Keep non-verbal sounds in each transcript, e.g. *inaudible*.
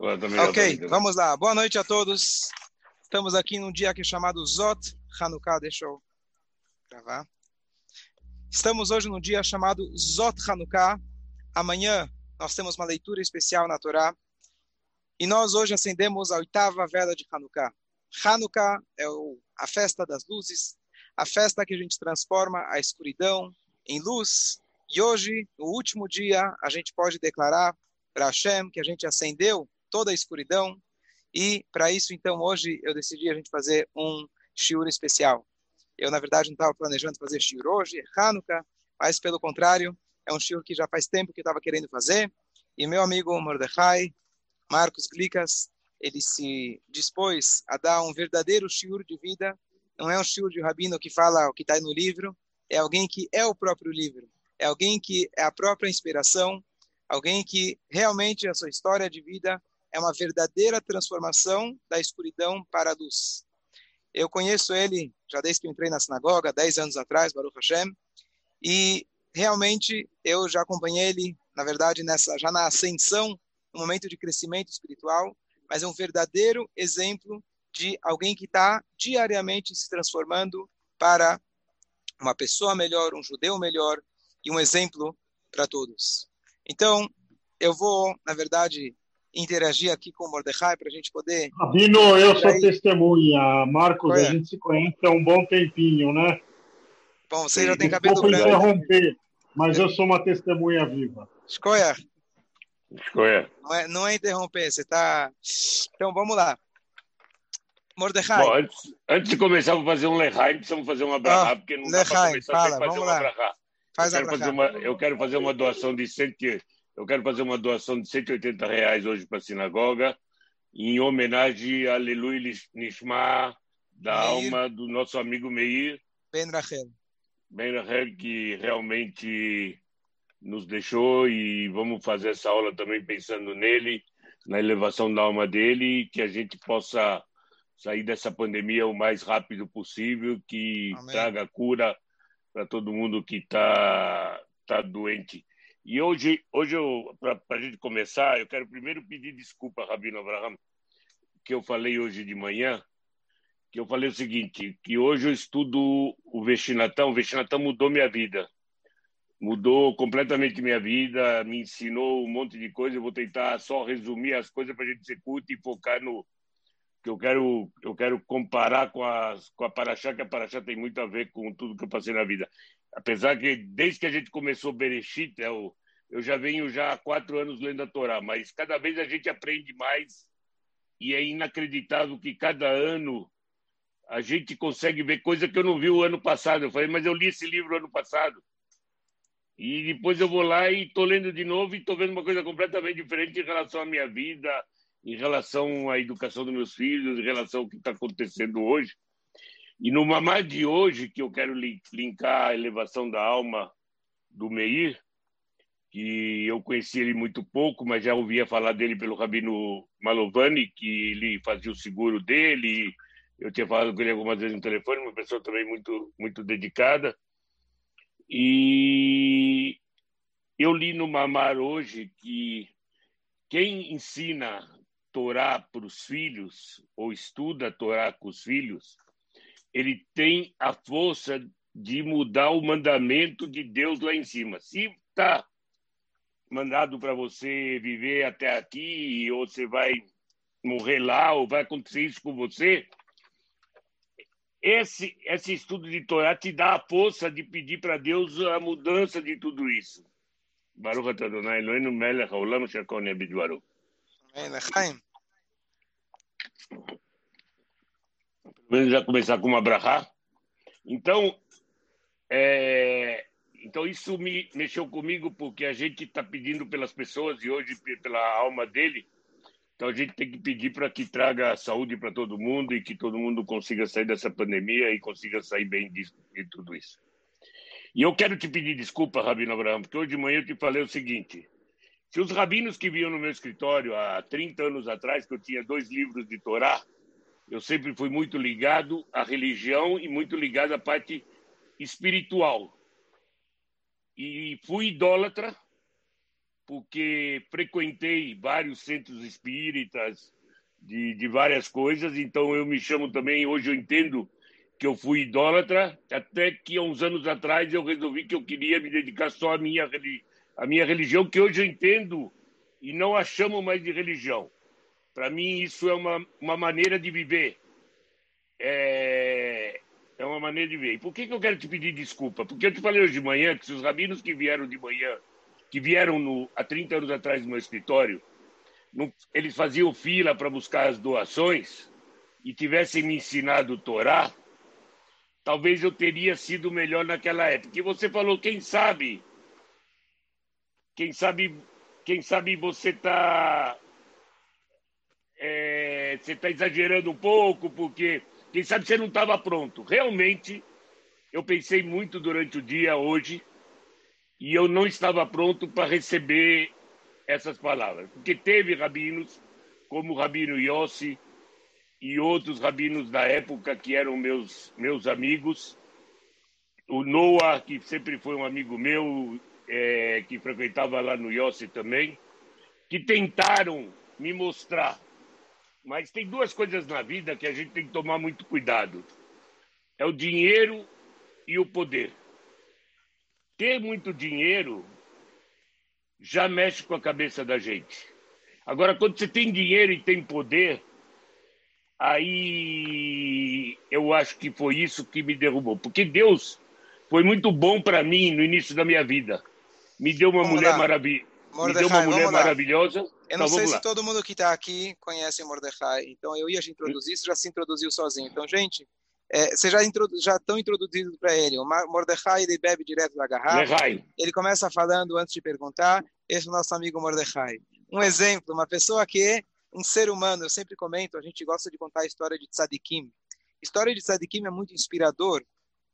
Ok, vamos lá. Boa noite a todos. Estamos aqui num dia que é chamado Zot Hanukkah. Deixa eu gravar. Estamos hoje num dia chamado Zot Hanukkah. Amanhã nós temos uma leitura especial na Torá. E nós hoje acendemos a oitava vela de Hanukkah. Hanukkah é a festa das luzes, a festa que a gente transforma a escuridão em luz. E hoje, no último dia, a gente pode declarar para Hashem que a gente acendeu toda a escuridão. E para isso, então, hoje eu decidi a gente fazer um shiur especial. Eu, na verdade, não estava planejando fazer shiur hoje, é Hanukkah, mas pelo contrário, é um shiur que já faz tempo que eu estava querendo fazer. E meu amigo Mordecai, Marcos Glikas, ele se dispôs a dar um verdadeiro shiur de vida. Não é um shiur de rabino que fala o que está no livro, é alguém que é o próprio livro. É alguém que é a própria inspiração, alguém que realmente a sua história de vida é uma verdadeira transformação da escuridão para a luz. Eu conheço ele já desde que entrei na sinagoga, 10 anos atrás, Baruch Hashem, e realmente eu já acompanhei ele, na verdade, nessa já na ascensão, no momento de crescimento espiritual, mas é um verdadeiro exemplo de alguém que está diariamente se transformando para uma pessoa melhor, um judeu melhor e um exemplo para todos. Então, eu vou, na verdade, interagir aqui com o Mordecai para a gente poder. Rabino, eu sou aí... testemunha. Marcos, é? a gente se conhece há um bom tempinho, né? Bom, você já tem cabelo branco. interromper, mas eu sou uma testemunha viva. Escolha. Escolha. Não é, não é interromper, você está. Então, vamos lá. Mordecai. Bom, antes, antes, de começar, vou fazer um Lehaim, precisamos fazer uma brahá, ah, porque não dá para começar fala, sem fazer uma brahá. Faz eu, quero fazer uma, eu quero fazer uma doação de 100, eu quero fazer uma doação de 180 reais hoje para a sinagoga, em homenagem a Aleluia Nishma, da Meir. alma do nosso amigo Meir. Ben Rachel. Ben Rachel, que realmente nos deixou e vamos fazer essa aula também pensando nele, na elevação da alma dele, e que a gente possa sair dessa pandemia o mais rápido possível, que Amém. traga cura para todo mundo que está tá doente. E hoje, hoje para a gente começar, eu quero primeiro pedir desculpa, Rabino Abraham, que eu falei hoje de manhã, que eu falei o seguinte, que hoje eu estudo o Vestinatão, o Vestinatão mudou minha vida, mudou completamente minha vida, me ensinou um monte de coisa, eu vou tentar só resumir as coisas para a gente ser curto e focar no que eu quero eu quero comparar com a com a Paraxá, que a Paraxá tem muito a ver com tudo que eu passei na vida apesar que desde que a gente começou Bereshit, eu, é eu já venho já há quatro anos lendo a Torá, mas cada vez a gente aprende mais e é inacreditável que cada ano a gente consegue ver coisa que eu não vi o ano passado. Eu falei, mas eu li esse livro ano passado. E depois eu vou lá e estou lendo de novo e estou vendo uma coisa completamente diferente em relação à minha vida, em relação à educação dos meus filhos, em relação ao que está acontecendo hoje. E no Mamá de hoje, que eu quero linkar a elevação da alma do Meir, que eu conheci ele muito pouco, mas já ouvia falar dele pelo Rabino Malovani, que ele fazia o seguro dele. Eu tinha falado com ele algumas vezes no telefone, uma pessoa também muito, muito dedicada. E eu li no Mamar hoje que quem ensina Torá para os filhos, ou estuda Torá com os filhos, ele tem a força de mudar o mandamento de Deus lá em cima. Se está mandado para você viver até aqui, ou você vai morrer lá, ou vai acontecer isso com você, esse, esse estudo de Torá te dá a força de pedir para Deus a mudança de tudo isso. Baruch Adonai Eloheinu melech haolam shakon yabid baruch. Amém. Vamos já começar com uma brahá. Então, é, então isso me mexeu comigo porque a gente está pedindo pelas pessoas e hoje pela alma dele. Então a gente tem que pedir para que traga saúde para todo mundo e que todo mundo consiga sair dessa pandemia e consiga sair bem de, de tudo isso. E eu quero te pedir desculpa, Rabino Abraão, porque hoje de manhã eu te falei o seguinte: se os rabinos que vinham no meu escritório há 30 anos atrás, que eu tinha dois livros de Torá, eu sempre fui muito ligado à religião e muito ligado à parte espiritual. E fui idólatra porque frequentei vários centros espíritas de, de várias coisas, então eu me chamo também, hoje eu entendo que eu fui idólatra, até que há uns anos atrás eu resolvi que eu queria me dedicar só à minha, à minha religião, que hoje eu entendo e não a chamo mais de religião. Para mim, isso é uma, uma maneira de viver. É, é uma maneira de ver. E por que, que eu quero te pedir desculpa? Porque eu te falei hoje de manhã que se os rabinos que vieram de manhã, que vieram no, há 30 anos atrás no meu escritório, não, eles faziam fila para buscar as doações e tivessem me ensinado o Torá, talvez eu teria sido melhor naquela época. E você falou, quem sabe, quem sabe, quem sabe você está é, você está exagerando um pouco, porque quem sabe você não estava pronto. Realmente, eu pensei muito durante o dia hoje e eu não estava pronto para receber essas palavras. Porque teve rabinos, como o rabino Yossi e outros rabinos da época que eram meus, meus amigos. O Noah, que sempre foi um amigo meu, é, que frequentava lá no Yossi também, que tentaram me mostrar mas tem duas coisas na vida que a gente tem que tomar muito cuidado: é o dinheiro e o poder. Ter muito dinheiro já mexe com a cabeça da gente. Agora, quando você tem dinheiro e tem poder, aí eu acho que foi isso que me derrubou. Porque Deus foi muito bom para mim no início da minha vida. Me deu uma mulher maravilhosa. Me deu uma mulher maravilhosa eu não então, sei se todo mundo que está aqui conhece Mordecai, então eu ia te introduzir, você já se introduziu sozinho. Então, gente, é, vocês já, introdu já estão introduzidos para ele. O Mordecai ele bebe direto da garrafa. Ele começa falando antes de perguntar. Esse é o nosso amigo Mordecai. Um exemplo, uma pessoa que é um ser humano. Eu sempre comento, a gente gosta de contar a história de Tzadikim. A história de Tzadikim é muito inspirador,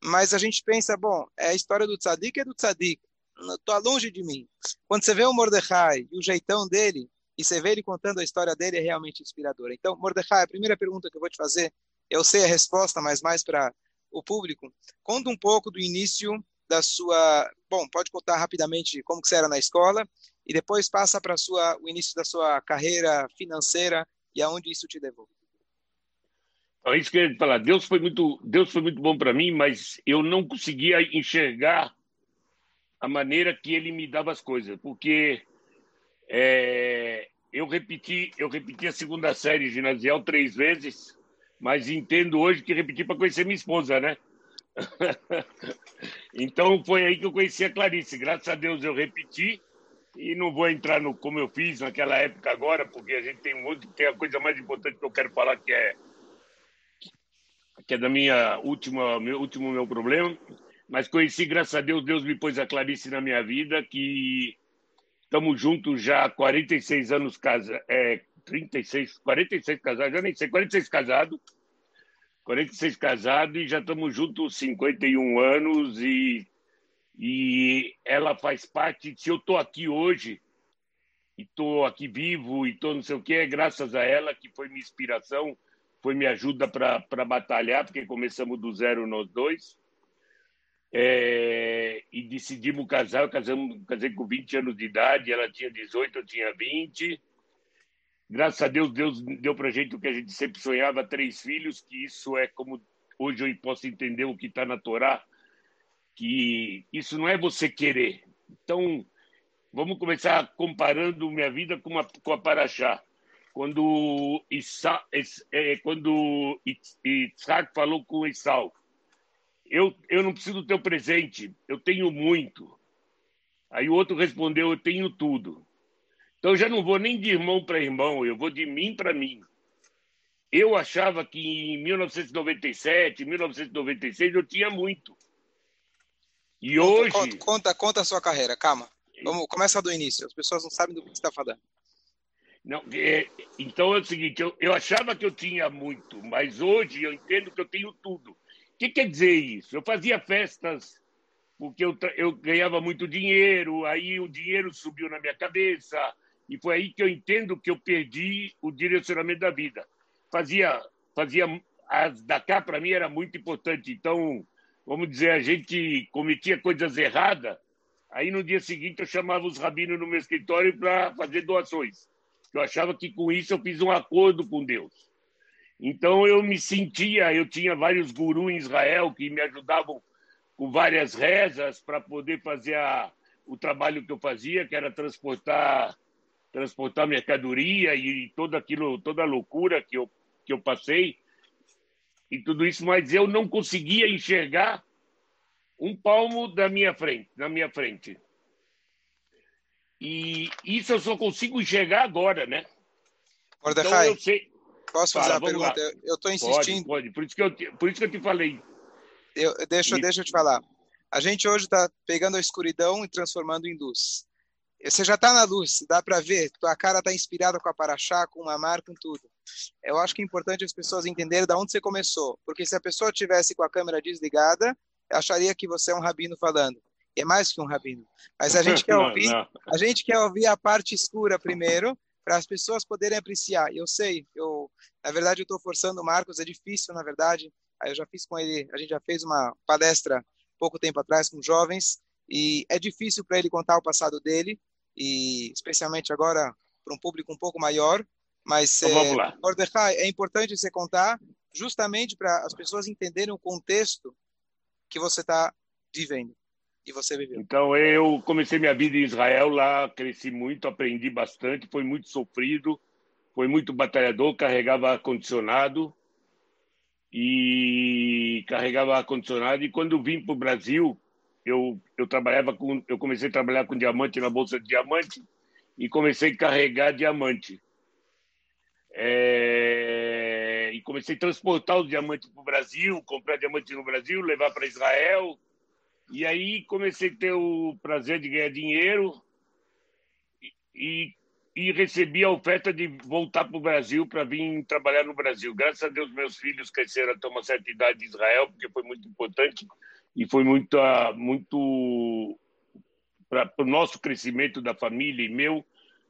mas a gente pensa, bom, é a história do Tzadik é do Tzadik. Estou longe de mim. Quando você vê o Mordecai e o jeitão dele, e você vê ele contando a história dele é realmente inspiradora. Então, Mordecai, a primeira pergunta que eu vou te fazer, eu sei a resposta, mas mais para o público. Conta um pouco do início da sua, bom, pode contar rapidamente como que você era na escola e depois passa para sua o início da sua carreira financeira e aonde isso te levou. É isso que eu ia falar. Deus foi muito, Deus foi muito bom para mim, mas eu não conseguia enxergar a maneira que ele me dava as coisas, porque é, eu repeti, eu repeti a segunda série ginasial três vezes, mas entendo hoje que repeti para conhecer minha esposa, né? *laughs* então foi aí que eu conheci a Clarice. Graças a Deus eu repeti e não vou entrar no como eu fiz naquela época agora, porque a gente tem monte, tem a coisa mais importante que eu quero falar que é que é da minha última meu último meu problema, mas conheci graças a Deus Deus me pôs a Clarice na minha vida que Estamos juntos já há 46 anos casados, é, 36, 46 casados, já nem sei, 46 casados. 46 casados e já estamos juntos 51 anos e, e ela faz parte. Se eu estou aqui hoje e estou aqui vivo e estou não sei o que, é graças a ela que foi minha inspiração, foi minha ajuda para batalhar, porque começamos do zero nós dois é, e decidimos casar. Eu casamos, casei com 20 anos de idade, ela tinha 18, eu tinha 20. Graças a Deus, Deus deu para gente o que a gente sempre sonhava, três filhos, que isso é como hoje eu posso entender o que está na Torá, que isso não é você querer. Então, vamos começar comparando minha vida com a, com a Paraxá. Quando, Issa, é, quando Isaac falou com Esau, eu, eu não preciso do teu presente, eu tenho muito. Aí o outro respondeu, eu tenho tudo. Então eu já não vou nem de irmão para irmão, eu vou de mim para mim. Eu achava que em 1997, 1996 eu tinha muito. E conta, hoje. Conta, conta, conta, a sua carreira, calma. Vamos começar do início. As pessoas não sabem do que você está falando. Não, é, então é o seguinte, eu, eu achava que eu tinha muito, mas hoje eu entendo que eu tenho tudo. O que quer dizer isso? Eu fazia festas porque eu, eu ganhava muito dinheiro, aí o dinheiro subiu na minha cabeça, e foi aí que eu entendo que eu perdi o direcionamento da vida. Fazia, fazia as da cá para mim era muito importante. Então, vamos dizer, a gente cometia coisas erradas, Aí no dia seguinte eu chamava os rabinos no meu escritório para fazer doações. Eu achava que com isso eu fiz um acordo com Deus. Então eu me sentia, eu tinha vários gurus em Israel que me ajudavam com várias rezas para poder fazer a, o trabalho que eu fazia, que era transportar transportar mercadoria e toda aquilo, toda a loucura que eu que eu passei e tudo isso, mas eu não conseguia enxergar um palmo da minha frente, na minha frente. E isso eu só consigo enxergar agora, né? Mordecai, então eu sei. Posso fazer Fala, uma pergunta? Lá. Eu estou insistindo. Pode, pode. Por isso que eu, por isso que eu te falei. Eu, deixa, deixa eu te falar. A gente hoje está pegando a escuridão e transformando em luz. Você já está na luz, dá para ver. Tua cara está inspirada com a paraxá, com uma marca, com tudo. Eu acho que é importante as pessoas entenderem de onde você começou. Porque se a pessoa tivesse com a câmera desligada, acharia que você é um rabino falando. E é mais que um rabino. Mas a gente *laughs* quer ouvir, não, não. a gente quer ouvir a parte escura primeiro, para as pessoas poderem apreciar. Eu sei, eu na verdade eu estou forçando o Marcos, é difícil na verdade. Eu já fiz com ele, a gente já fez uma palestra pouco tempo atrás com jovens e é difícil para ele contar o passado dele e especialmente agora para um público um pouco maior. Mas então, vamos lá. Mordecai, é importante você contar justamente para as pessoas entenderem o contexto que você está vivendo e você viveu. Então eu comecei minha vida em Israel lá, cresci muito, aprendi bastante, foi muito sofrido, foi muito batalhador, carregava ar condicionado e carregava ar condicionado e quando vim para o Brasil eu eu trabalhava com eu comecei a trabalhar com diamante na bolsa de diamante e comecei a carregar diamante. É... E comecei a transportar os diamantes para o Brasil, comprar diamante no Brasil, levar para Israel. E aí comecei a ter o prazer de ganhar dinheiro e, e recebi a oferta de voltar para o Brasil para vir trabalhar no Brasil. Graças a Deus, meus filhos cresceram até uma certa idade em Israel, porque foi muito importante e foi muito, muito para o nosso crescimento da família e meu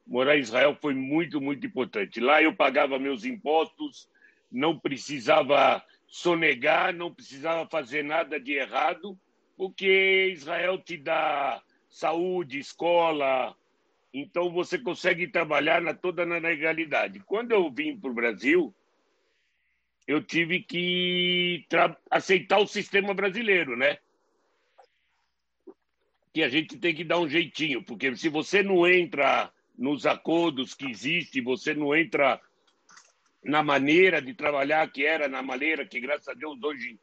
morar em Israel foi muito, muito importante. Lá eu pagava meus impostos, não precisava sonegar, não precisava fazer nada de errado, porque Israel te dá saúde, escola, então você consegue trabalhar na, toda na legalidade. Quando eu vim para o Brasil, eu tive que aceitar o sistema brasileiro, né? Que a gente tem que dar um jeitinho, porque se você não entra nos acordos que existem, você não entra na maneira de trabalhar que era, na maneira que, graças a Deus, hoje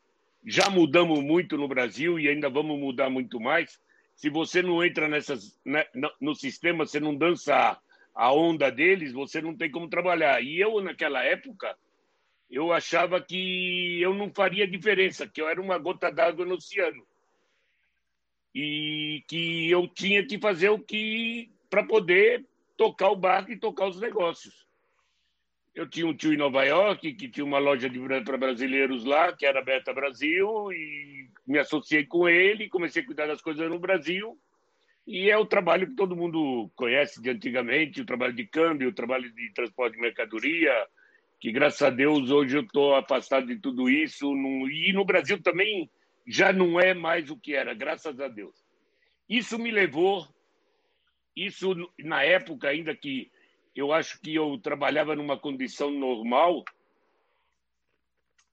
já mudamos muito no Brasil e ainda vamos mudar muito mais. Se você não entra nessas, né, no sistema, você não dança a onda deles, você não tem como trabalhar. E eu, naquela época, eu achava que eu não faria diferença, que eu era uma gota d'água no oceano. E que eu tinha que fazer o que para poder tocar o barco e tocar os negócios. Eu tinha um tio em Nova York que tinha uma loja de para brasileiros lá, que era aberta Brasil, e me associei com ele, comecei a cuidar das coisas no Brasil. E é o trabalho que todo mundo conhece de antigamente, o trabalho de câmbio, o trabalho de transporte de mercadoria, que graças a Deus hoje eu estou afastado de tudo isso. E no Brasil também já não é mais o que era, graças a Deus. Isso me levou isso na época ainda que eu acho que eu trabalhava numa condição normal,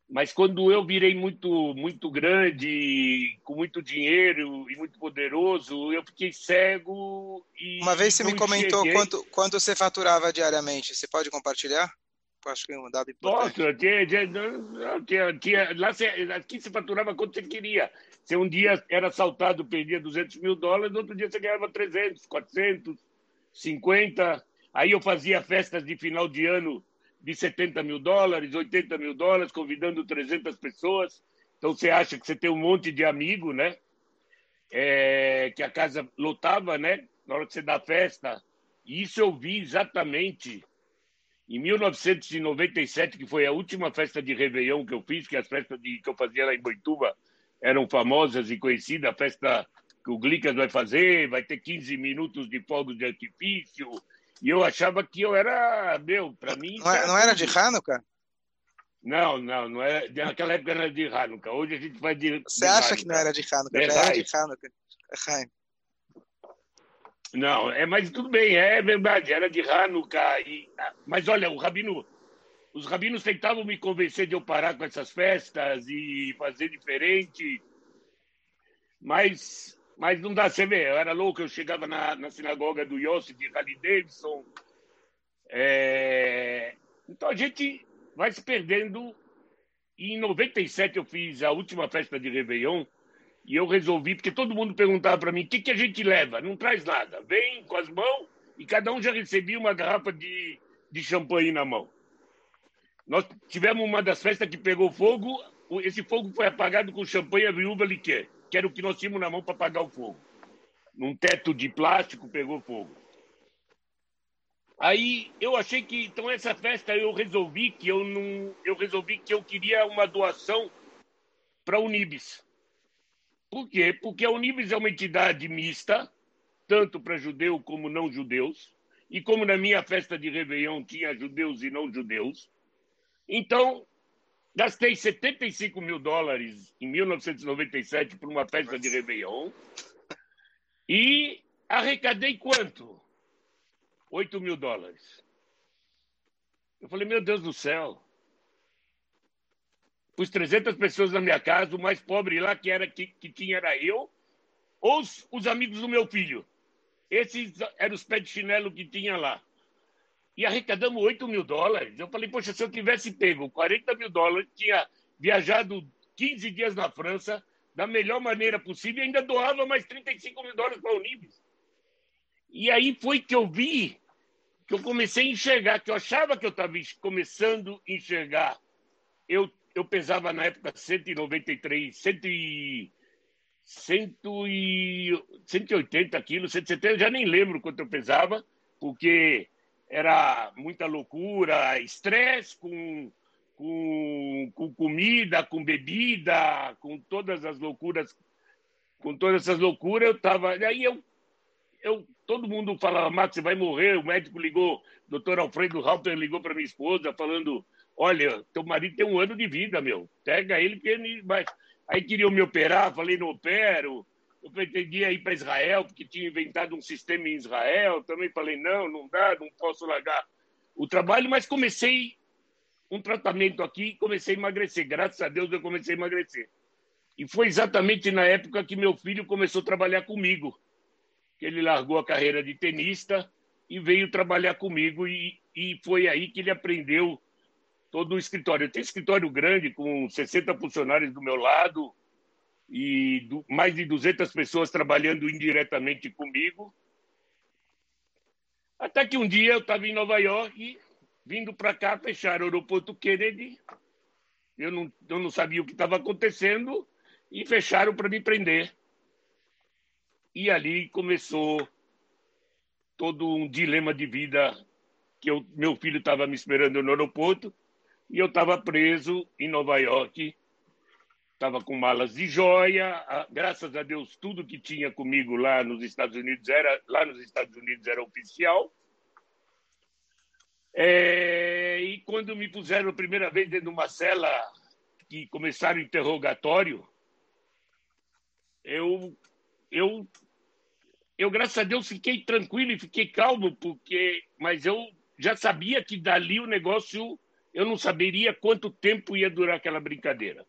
mas quando eu virei muito muito grande, com muito dinheiro e muito poderoso, eu fiquei cego e Uma vez você me comentou quanto quanto você faturava diariamente, você pode compartilhar? Eu acho que é um dado importante. Nossa, tinha, tinha, tinha, lá aqui você faturava quanto você queria. Se um dia era assaltado, perdia 200 mil dólares, no outro dia você ganhava 300, 400, 50. Aí eu fazia festas de final de ano de 70 mil dólares, 80 mil dólares, convidando 300 pessoas. Então você acha que você tem um monte de amigo, né? É, que a casa lotava, né? Na hora que você dá festa. E isso eu vi exatamente em 1997, que foi a última festa de Réveillon que eu fiz, que as festas de, que eu fazia lá em Boituva eram famosas e conhecidas, a festa que o Glicas vai fazer, vai ter 15 minutos de fogos de artifício, e eu achava que eu era, meu, para mim... Não, era, não era de Hanukkah? Não, não, não era, naquela época era de Hanukkah, hoje a gente vai de... Você de acha Hanukkah. que não era de Hanukkah? É, já era de Hanukkah. Não, é, mas tudo bem, é verdade, era de Hanukkah. E, mas olha, o rabino, os rabinos tentavam me convencer de eu parar com essas festas e fazer diferente, mas, mas não dá, você vê, eu era louco, eu chegava na, na sinagoga do Yossi, de Harley Davidson. É... Então a gente vai se perdendo. E em 97 eu fiz a última festa de Réveillon, e eu resolvi, porque todo mundo perguntava para mim: o que, que a gente leva? Não traz nada. Vem com as mãos e cada um já recebia uma garrafa de, de champanhe na mão. Nós tivemos uma das festas que pegou fogo, esse fogo foi apagado com champanhe e viúva liquer, que era o que nós tínhamos na mão para apagar o fogo. Num teto de plástico pegou fogo. Aí eu achei que então essa festa eu resolvi que eu não eu resolvi que eu queria uma doação para a Unibis. Por quê? Porque a Unibis é uma entidade mista, tanto para judeu como não judeus. E como na minha festa de Réveillon tinha judeus e não judeus, então gastei 75 mil dólares em 1997 por uma festa de Réveillon e arrecadei quanto? 8 mil dólares. Eu falei, meu Deus do céu, os 300 pessoas na minha casa, o mais pobre lá que, era, que, que tinha era eu, ou os, os amigos do meu filho. Esses eram os pés de chinelo que tinha lá. E arrecadamos 8 mil dólares. Eu falei, poxa, se eu tivesse pego 40 mil dólares, tinha viajado 15 dias na França, da melhor maneira possível, e ainda doava mais 35 mil dólares para a Unibis. E aí foi que eu vi, que eu comecei a enxergar, que eu achava que eu estava começando a enxergar. Eu eu pesava na época 193, 100 e, 100 e, 180 quilos, 170, eu já nem lembro quanto eu pesava, porque era muita loucura, estresse com, com, com comida, com bebida, com todas as loucuras, com todas essas loucuras, eu estava. Aí eu, eu, todo mundo falava, Max, você vai morrer. O médico ligou, o doutor Alfredo Halper ligou para minha esposa, falando Olha, teu marido tem um ano de vida, meu. Pega ele, porque ele vai. Aí queriam me operar, falei, não opero. Eu pretendia ir para Israel, porque tinha inventado um sistema em Israel. Também falei, não, não dá, não posso largar o trabalho, mas comecei um tratamento aqui e comecei a emagrecer. Graças a Deus eu comecei a emagrecer. E foi exatamente na época que meu filho começou a trabalhar comigo. Ele largou a carreira de tenista e veio trabalhar comigo. E, e foi aí que ele aprendeu todo o escritório. Eu tenho escritório grande, com 60 funcionários do meu lado e do, mais de 200 pessoas trabalhando indiretamente comigo. Até que um dia eu estava em Nova York, vindo para cá, fechar o aeroporto Kennedy. Eu não, eu não sabia o que estava acontecendo e fecharam para me prender. E ali começou todo um dilema de vida que eu, meu filho estava me esperando no aeroporto e eu estava preso em Nova York, estava com malas de joia. Graças a Deus, tudo que tinha comigo lá nos Estados Unidos era lá nos Estados Unidos era oficial. É, e quando me puseram a primeira vez dentro de uma cela que começaram o interrogatório, eu, eu, eu graças a Deus fiquei tranquilo e fiquei calmo porque, mas eu já sabia que dali o negócio eu não saberia quanto tempo ia durar aquela brincadeira.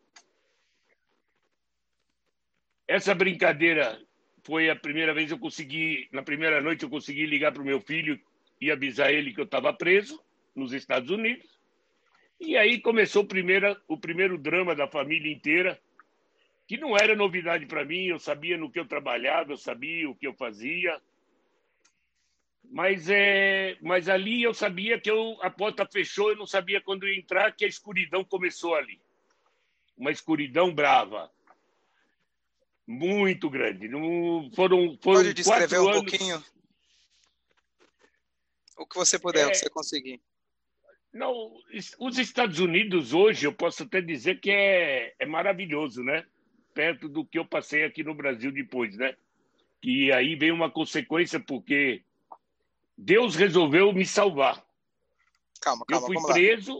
Essa brincadeira foi a primeira vez que eu consegui, na primeira noite eu consegui ligar para o meu filho e avisar ele que eu estava preso nos Estados Unidos. E aí começou o primeiro, o primeiro drama da família inteira, que não era novidade para mim, eu sabia no que eu trabalhava, eu sabia o que eu fazia, mas, é, mas ali eu sabia que eu, a porta fechou, eu não sabia quando ia entrar, que a escuridão começou ali. Uma escuridão brava. Muito grande. Não, foram, foram Pode descrever um anos... pouquinho? O que você puder, é... o que você conseguir. Não, os Estados Unidos hoje, eu posso até dizer que é, é maravilhoso, né? Perto do que eu passei aqui no Brasil depois, né? Que aí vem uma consequência, porque Deus resolveu me salvar. Calma, calma. Eu fui preso.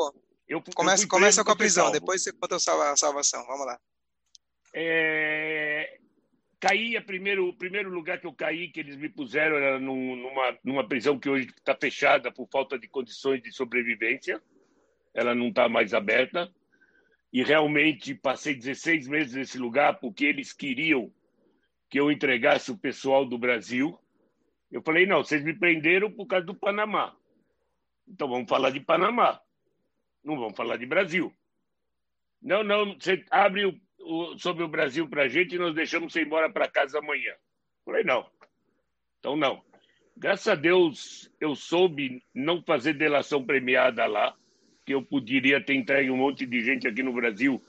Eu, começa, eu fui começa com a prisão, depois você conta a salvação. Vamos lá. É... a primeiro, o primeiro lugar que eu caí, que eles me puseram, era num, numa, numa prisão que hoje está fechada por falta de condições de sobrevivência. Ela não está mais aberta. E realmente passei 16 meses nesse lugar porque eles queriam que eu entregasse o pessoal do Brasil. Eu falei, não, vocês me prenderam por causa do Panamá. Então vamos falar de Panamá. Não vamos falar de Brasil. Não, não, você abre o, o, sobre o Brasil para a gente e nós deixamos você embora para casa amanhã. Falei, não. Então, não. Graças a Deus, eu soube não fazer delação premiada lá, que eu poderia ter entregue um monte de gente aqui no Brasil.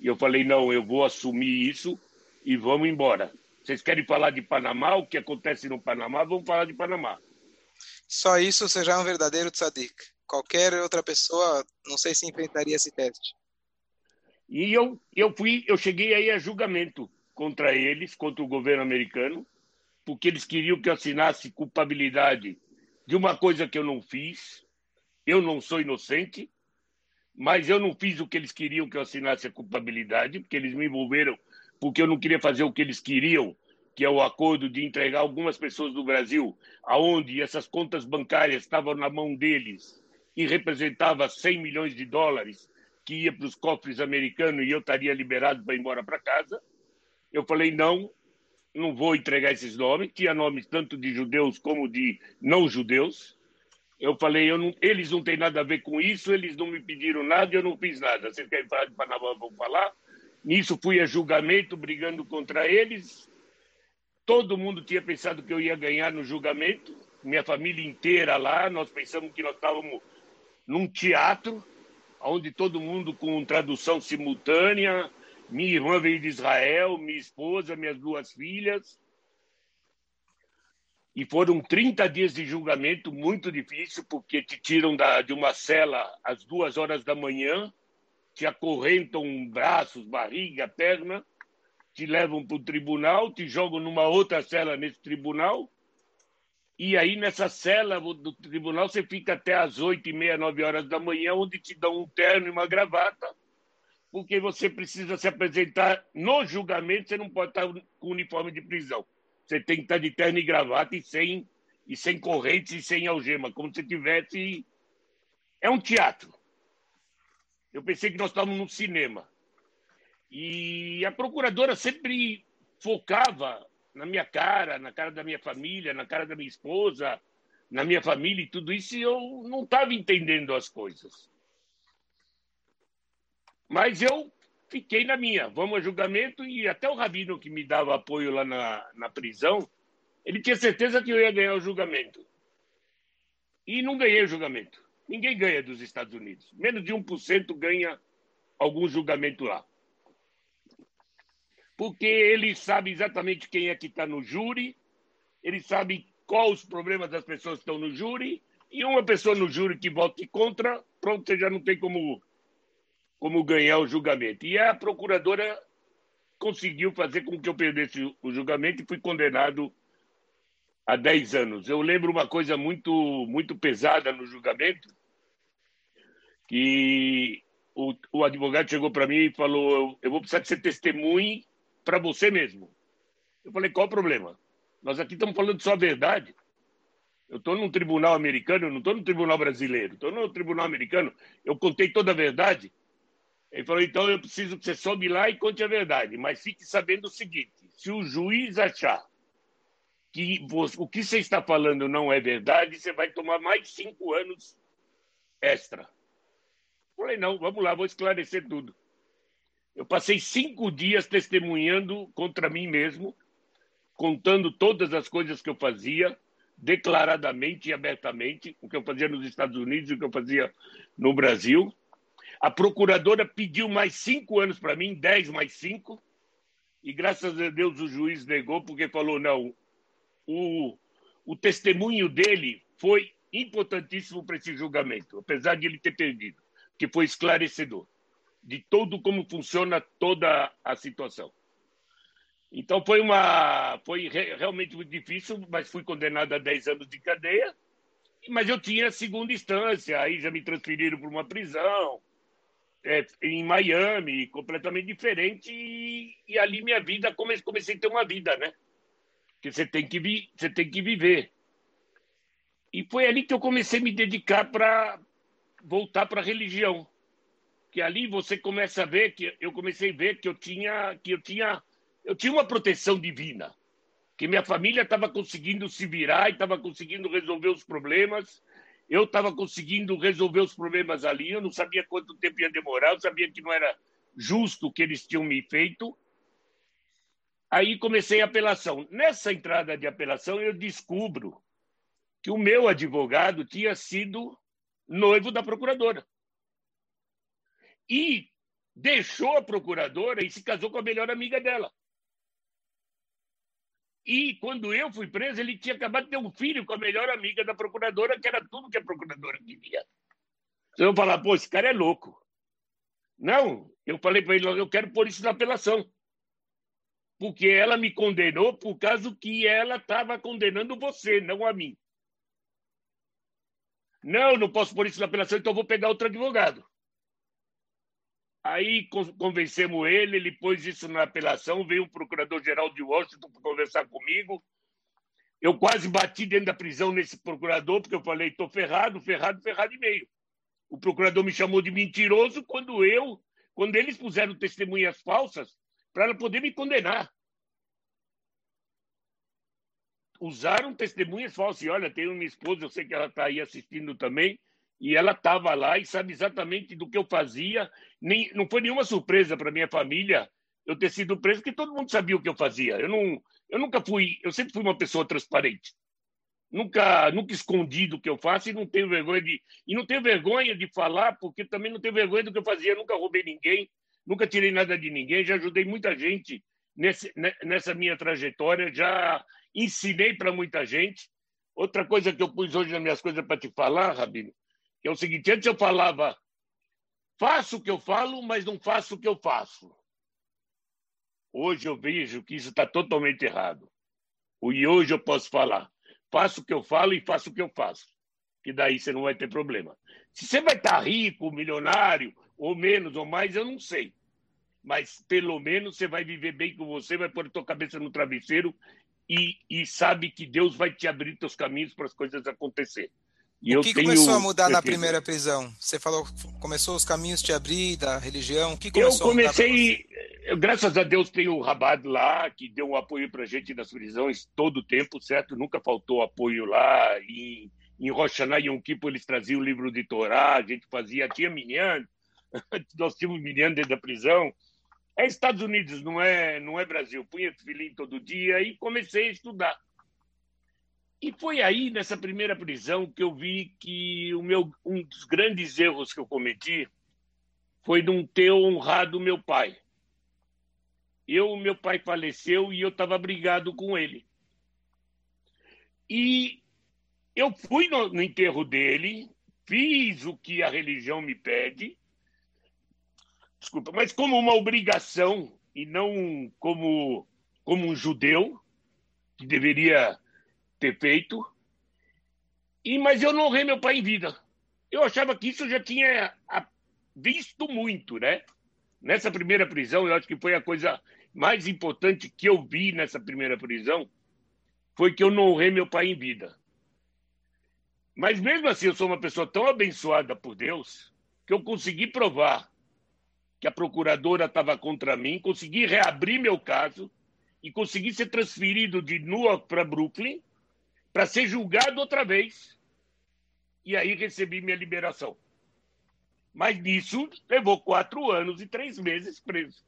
E eu falei, não, eu vou assumir isso e vamos embora. Vocês querem falar de Panamá, o que acontece no Panamá, vamos falar de Panamá. Só isso você já é um verdadeiro tzadik. Qualquer outra pessoa, não sei se enfrentaria esse teste. E eu, eu fui, eu cheguei aí a julgamento contra eles, contra o governo americano, porque eles queriam que eu assinasse culpabilidade de uma coisa que eu não fiz. Eu não sou inocente, mas eu não fiz o que eles queriam que eu assinasse a culpabilidade, porque eles me envolveram porque eu não queria fazer o que eles queriam, que é o acordo de entregar algumas pessoas do Brasil, aonde essas contas bancárias estavam na mão deles e representava 100 milhões de dólares que ia para os cofres americanos e eu estaria liberado para ir embora para casa. Eu falei, não, não vou entregar esses nomes. Tinha nomes tanto de judeus como de não judeus. Eu falei, eu não, eles não têm nada a ver com isso, eles não me pediram nada eu não fiz nada. Vocês querem falar de Panamá? Vamos falar. Nisso fui a julgamento brigando contra eles. Todo mundo tinha pensado que eu ia ganhar no julgamento, minha família inteira lá. Nós pensamos que nós estávamos num teatro onde todo mundo com tradução simultânea. Minha irmã veio de Israel, minha esposa, minhas duas filhas. E foram 30 dias de julgamento muito difícil, porque te tiram da, de uma cela às duas horas da manhã, te acorrentam braços, barriga, perna, te levam para o tribunal, te jogam numa outra cela nesse tribunal, e aí, nessa cela do tribunal, você fica até às oito e meia, nove horas da manhã, onde te dão um terno e uma gravata, porque você precisa se apresentar no julgamento, você não pode estar com uniforme de prisão. Você tem que estar de terno e gravata e sem, e sem correntes e sem algema, como se tivesse. É um teatro. Eu pensei que nós estávamos num cinema. E a procuradora sempre focava na minha cara, na cara da minha família, na cara da minha esposa, na minha família e tudo isso, e eu não estava entendendo as coisas. Mas eu fiquei na minha. Vamos a julgamento e até o rabino que me dava apoio lá na, na prisão, ele tinha certeza que eu ia ganhar o julgamento. E não ganhei o julgamento. Ninguém ganha dos Estados Unidos. Menos de 1% ganha algum julgamento lá porque ele sabe exatamente quem é que está no júri, ele sabe quais os problemas das pessoas que estão no júri, e uma pessoa no júri que vote contra, pronto, você já não tem como, como ganhar o julgamento. E a procuradora conseguiu fazer com que eu perdesse o julgamento e fui condenado a 10 anos. Eu lembro uma coisa muito, muito pesada no julgamento, que o, o advogado chegou para mim e falou: Eu vou precisar que você testemunhe para você mesmo. Eu falei, qual o problema? Nós aqui estamos falando só a verdade. Eu estou num tribunal americano, eu não estou no tribunal brasileiro, estou no tribunal americano, eu contei toda a verdade. Ele falou, então eu preciso que você sobe lá e conte a verdade, mas fique sabendo o seguinte, se o juiz achar que o que você está falando não é verdade, você vai tomar mais cinco anos extra. Eu falei, não, vamos lá, vou esclarecer tudo. Eu passei cinco dias testemunhando contra mim mesmo, contando todas as coisas que eu fazia, declaradamente e abertamente, o que eu fazia nos Estados Unidos e o que eu fazia no Brasil. A procuradora pediu mais cinco anos para mim, dez mais cinco, e graças a Deus o juiz negou, porque falou: não, o, o testemunho dele foi importantíssimo para esse julgamento, apesar de ele ter perdido, que foi esclarecedor de todo como funciona toda a situação. Então foi uma foi realmente muito difícil, mas fui condenado a 10 anos de cadeia. Mas eu tinha segunda instância, aí já me transferiram para uma prisão. é, em Miami, completamente diferente, e, e, ali minha vida, comecei, comecei a ter uma vida, né? Que você tem que, vi, você tem que viver. E foi ali que eu comecei a me dedicar para voltar para a religião. Que ali você começa a ver que eu comecei a ver que eu tinha que eu tinha eu tinha uma proteção divina, que minha família estava conseguindo se virar e estava conseguindo resolver os problemas eu estava conseguindo resolver os problemas ali, eu não sabia quanto tempo ia demorar, eu sabia que não era justo o que eles tinham me feito. Aí comecei a apelação. Nessa entrada de apelação, eu descubro que o meu advogado tinha sido noivo da procuradora. E deixou a procuradora e se casou com a melhor amiga dela. E quando eu fui preso, ele tinha acabado de ter um filho com a melhor amiga da procuradora, que era tudo que a procuradora queria. Então eu falar, pô, esse cara é louco. Não, eu falei para ele, eu quero pôr isso na apelação. Porque ela me condenou por causa que ela estava condenando você, não a mim. Não, não posso pôr isso na apelação, então eu vou pegar outro advogado. Aí convencemos ele, ele pôs isso na apelação, veio o procurador-geral de Washington para conversar comigo. Eu quase bati dentro da prisão nesse procurador, porque eu falei, estou ferrado, ferrado, ferrado e meio. O procurador me chamou de mentiroso quando eu, quando eles puseram testemunhas falsas para poder me condenar. Usaram testemunhas falsas. E olha, tem uma esposa, eu sei que ela está aí assistindo também, e ela estava lá e sabe exatamente do que eu fazia. Nem, não foi nenhuma surpresa para minha família eu ter sido preso, porque todo mundo sabia o que eu fazia. Eu, não, eu nunca fui, eu sempre fui uma pessoa transparente. Nunca, nunca escondi do que eu faço e não tenho vergonha de e não tenho vergonha de falar, porque também não tenho vergonha do que eu fazia. Eu nunca roubei ninguém, nunca tirei nada de ninguém, já ajudei muita gente nesse, nessa minha trajetória, já ensinei para muita gente. Outra coisa que eu pus hoje nas minhas coisas para te falar, Rabino, é o seguinte: antes eu falava, faço o que eu falo, mas não faço o que eu faço. Hoje eu vejo que isso está totalmente errado. E hoje eu posso falar, faço o que eu falo e faço o que eu faço. Que daí você não vai ter problema. Se você vai estar tá rico, milionário, ou menos ou mais, eu não sei. Mas pelo menos você vai viver bem com você, vai pôr a tua cabeça no travesseiro e, e sabe que Deus vai te abrir teus caminhos para as coisas acontecerem. E o que tenho... começou a mudar na primeira prisão? Você falou, começou os caminhos te abrir da religião. O que começou eu comecei, eu, graças a Deus, tenho o Rabado lá, que deu um apoio para a gente nas prisões todo o tempo, certo? Nunca faltou apoio lá. Em, em Roxaná e Kippur, eles traziam o livro de Torá, a gente fazia, tinha Minyan, *laughs* nós tínhamos Minyan dentro da prisão. É Estados Unidos, não é, não é Brasil. Punha filhinho todo dia e comecei a estudar. E foi aí, nessa primeira prisão, que eu vi que o meu, um dos grandes erros que eu cometi foi não ter honrado meu pai. Eu, meu pai faleceu e eu estava brigado com ele. E eu fui no, no enterro dele, fiz o que a religião me pede, desculpa, mas como uma obrigação e não como, como um judeu que deveria ter feito. E, mas eu não honrei meu pai em vida. Eu achava que isso eu já tinha visto muito, né? Nessa primeira prisão, eu acho que foi a coisa mais importante que eu vi nessa primeira prisão, foi que eu não honrei meu pai em vida. Mas mesmo assim, eu sou uma pessoa tão abençoada por Deus que eu consegui provar que a procuradora estava contra mim, consegui reabrir meu caso e consegui ser transferido de Newark para Brooklyn para ser julgado outra vez. E aí recebi minha liberação. Mas nisso levou quatro anos e três meses preso.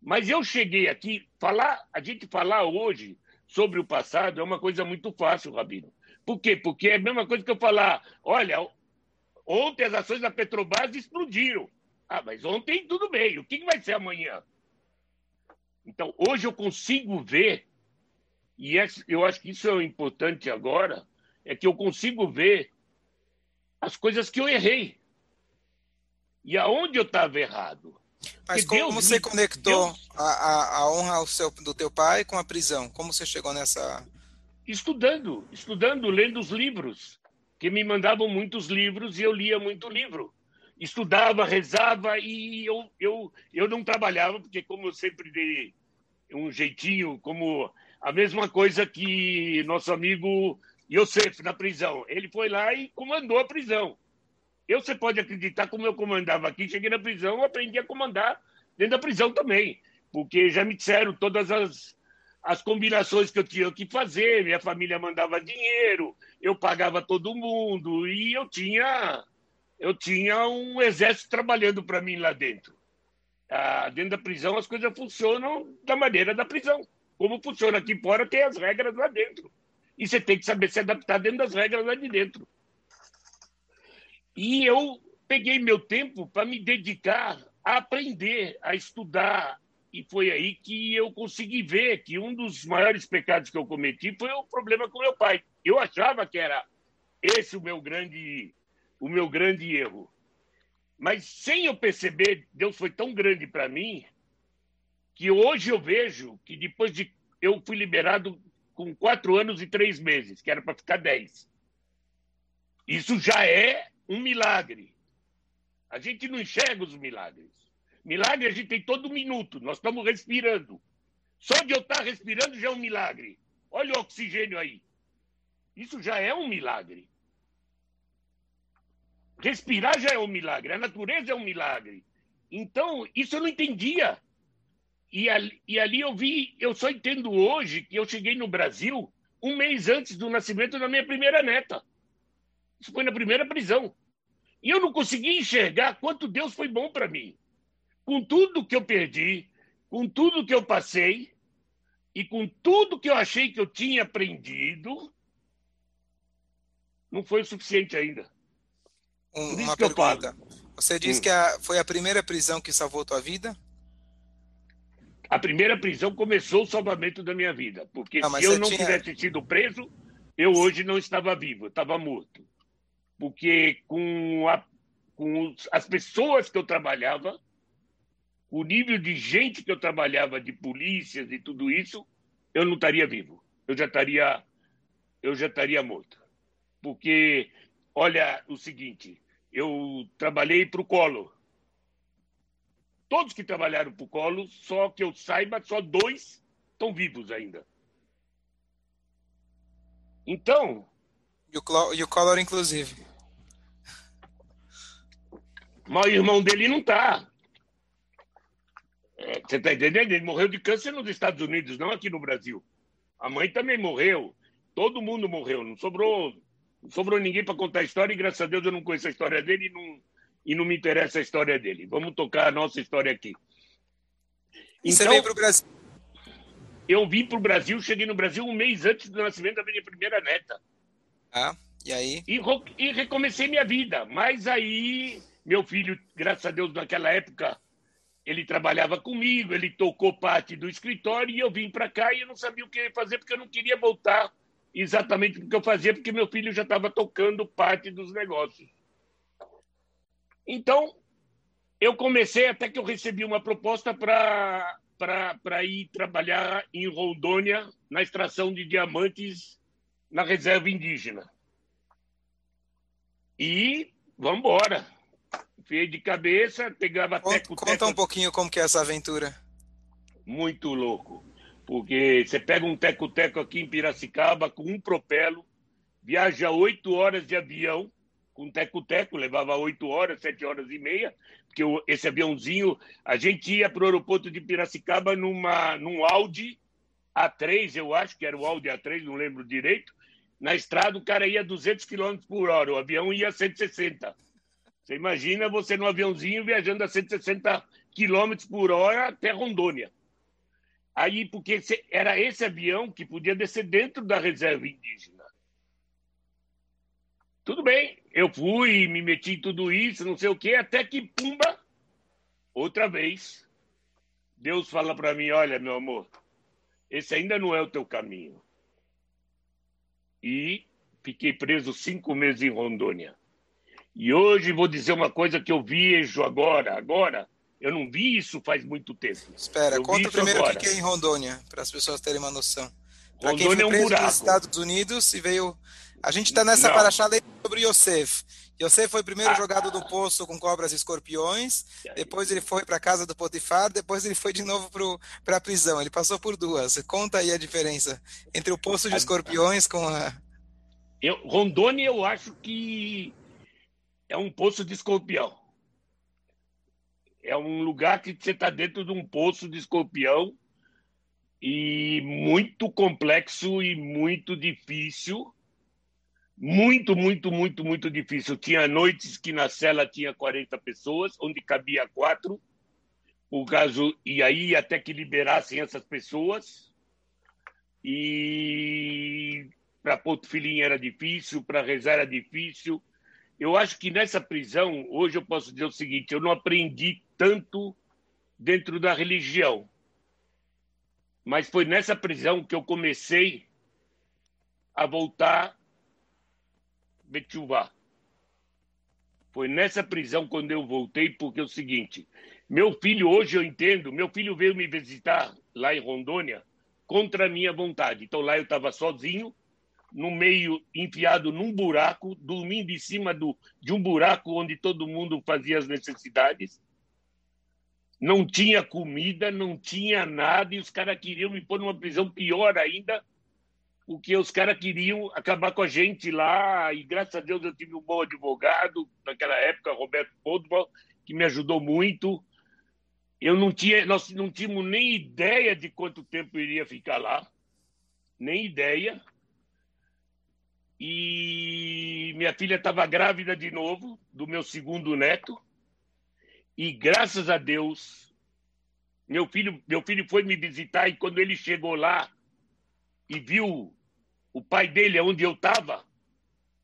Mas eu cheguei aqui, falar, a gente falar hoje sobre o passado é uma coisa muito fácil, Rabino. Por quê? Porque é a mesma coisa que eu falar, olha, ontem as ações da Petrobras explodiram. Ah, mas ontem tudo bem, o que vai ser amanhã? Então, hoje eu consigo ver e eu acho que isso é importante agora, é que eu consigo ver as coisas que eu errei. E aonde eu estava errado. Mas como Deus você conectou Deus... a, a, honra seu, do teu pai com a prisão? Como você chegou nessa. Estudando, estudando, lendo os livros, que me mandavam muitos livros e eu lia muito livro. estudava, rezava e eu, eu, eu não trabalhava, porque como eu sempre dei um jeitinho, como a mesma coisa que nosso amigo Yosef na prisão. Ele foi lá e comandou a prisão. Eu, você pode acreditar, como eu comandava aqui, cheguei na prisão, aprendi a comandar dentro da prisão também, porque já me disseram todas as, as combinações que eu tinha que fazer, minha família mandava dinheiro, eu pagava todo mundo e eu tinha eu tinha um exército trabalhando para mim lá dentro. Ah, dentro da prisão as coisas funcionam da maneira da prisão. Como funciona aqui fora, tem as regras lá dentro. E você tem que saber se adaptar dentro das regras lá de dentro. E eu peguei meu tempo para me dedicar a aprender, a estudar. E foi aí que eu consegui ver que um dos maiores pecados que eu cometi foi o problema com meu pai. Eu achava que era esse o meu grande o meu grande erro. Mas sem eu perceber, Deus foi tão grande para mim que hoje eu vejo que depois de eu fui liberado com quatro anos e três meses, que era para ficar dez. Isso já é um milagre. A gente não enxerga os milagres. Milagre a gente tem todo minuto. Nós estamos respirando. Só de eu estar respirando já é um milagre. Olha o oxigênio aí. Isso já é um milagre. Respirar já é um milagre, a natureza é um milagre. Então, isso eu não entendia. E ali, e ali eu vi, eu só entendo hoje que eu cheguei no Brasil um mês antes do nascimento da minha primeira neta. Isso foi na primeira prisão. E eu não consegui enxergar quanto Deus foi bom para mim. Com tudo que eu perdi, com tudo que eu passei e com tudo que eu achei que eu tinha aprendido, não foi o suficiente ainda. Um, uma pergunta. Você disse hum. que a, foi a primeira prisão que salvou tua vida? A primeira prisão começou o salvamento da minha vida. Porque se eu não tinha... tivesse sido preso, eu hoje não estava vivo, eu estava morto. Porque com, a, com as pessoas que eu trabalhava, o nível de gente que eu trabalhava, de polícias e tudo isso, eu não estaria vivo. Eu já estaria, eu já estaria morto. Porque Olha o seguinte, eu trabalhei para o Colo. Todos que trabalharam para o Colo, só que eu saiba, só dois estão vivos ainda. Então. E o, e o Collor, inclusive. Mas o irmão dele não está. É, você está entendendo? Ele morreu de câncer nos Estados Unidos, não aqui no Brasil. A mãe também morreu. Todo mundo morreu. Não sobrou não sobrou ninguém para contar a história e, graças a Deus, eu não conheço a história dele e não, e não me interessa a história dele. Vamos tocar a nossa história aqui. Então, Você veio para o Brasil? Eu vim para o Brasil, cheguei no Brasil um mês antes do nascimento da minha primeira neta. Ah, e aí? E, e recomecei minha vida. Mas aí, meu filho, graças a Deus, naquela época, ele trabalhava comigo, ele tocou parte do escritório e eu vim para cá e eu não sabia o que fazer porque eu não queria voltar exatamente o que eu fazia, porque meu filho já estava tocando parte dos negócios. Então, eu comecei até que eu recebi uma proposta para ir trabalhar em Rondônia, na extração de diamantes na reserva indígena. E vamos embora. Fiei de cabeça, pegava teco, Conta teco. um pouquinho como que é essa aventura. Muito louco porque você pega um teco-teco aqui em Piracicaba com um propelo, viaja oito horas de avião, com teco-teco, levava oito horas, sete horas e meia, porque esse aviãozinho, a gente ia para o aeroporto de Piracicaba numa, num Audi A3, eu acho que era o Audi A3, não lembro direito, na estrada o cara ia 200 km por hora, o avião ia 160. Você imagina você no aviãozinho viajando a 160 km por hora até Rondônia. Aí, porque era esse avião que podia descer dentro da reserva indígena. Tudo bem, eu fui, me meti em tudo isso, não sei o quê, até que, pumba, outra vez, Deus fala para mim: olha, meu amor, esse ainda não é o teu caminho. E fiquei preso cinco meses em Rondônia. E hoje vou dizer uma coisa que eu vejo agora, agora, eu não vi isso faz muito tempo. Espera, eu conta primeiro o que é em Rondônia, para as pessoas terem uma noção. Pra Rondônia é um buraco. Estados Unidos e veio A gente está nessa paraxá sobre Yosef. Yosef foi primeiro ah, jogado no poço com cobras e escorpiões, depois ele foi para a casa do Potifar, depois ele foi de novo para a prisão. Ele passou por duas. Conta aí a diferença entre o poço de escorpiões com a. Eu, Rondônia, eu acho que é um poço de escorpião. É um lugar que você está dentro de um poço de escorpião e muito complexo e muito difícil. Muito, muito, muito, muito difícil. Tinha noites que na cela tinha 40 pessoas, onde cabia quatro, o caso e aí até que liberassem essas pessoas. E para Porto Filhinho era difícil, para rezar era difícil. Eu acho que nessa prisão, hoje eu posso dizer o seguinte: eu não aprendi tanto dentro da religião mas foi nessa prisão que eu comecei a voltar Betchuvá. Foi nessa prisão quando eu voltei, porque é o seguinte, meu filho, hoje eu entendo, meu filho veio me visitar lá em Rondônia contra a minha vontade. Então lá eu estava sozinho, no meio, enfiado num buraco, dormindo em cima do, de um buraco onde todo mundo fazia as necessidades não tinha comida, não tinha nada, e os caras queriam me pôr numa prisão pior ainda, porque os caras queriam acabar com a gente lá, e graças a Deus eu tive um bom advogado, naquela época, Roberto Podbal, que me ajudou muito. Eu não tinha, nós não tínhamos nem ideia de quanto tempo eu iria ficar lá, nem ideia. E minha filha estava grávida de novo, do meu segundo neto. E graças a Deus, meu filho, meu filho foi me visitar e quando ele chegou lá e viu o pai dele onde eu estava,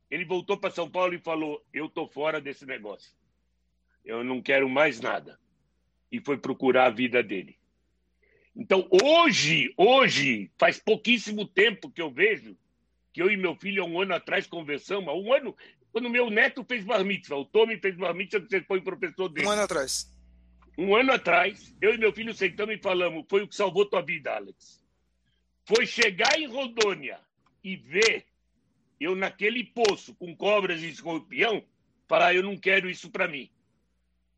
ele voltou para São Paulo e falou: Eu tô fora desse negócio. Eu não quero mais nada. E foi procurar a vida dele. Então, hoje, hoje, faz pouquíssimo tempo que eu vejo que eu e meu filho, há um ano atrás, conversamos. Há um ano, quando meu neto fez bar mitzvah, o Tommy fez bar mitzvah, você foi professor dele. Um ano atrás. Um ano atrás, eu e meu filho sentamos e falamos, foi o que salvou tua vida, Alex. Foi chegar em Rondônia e ver eu naquele poço com cobras e escorpião, falar, eu não quero isso para mim.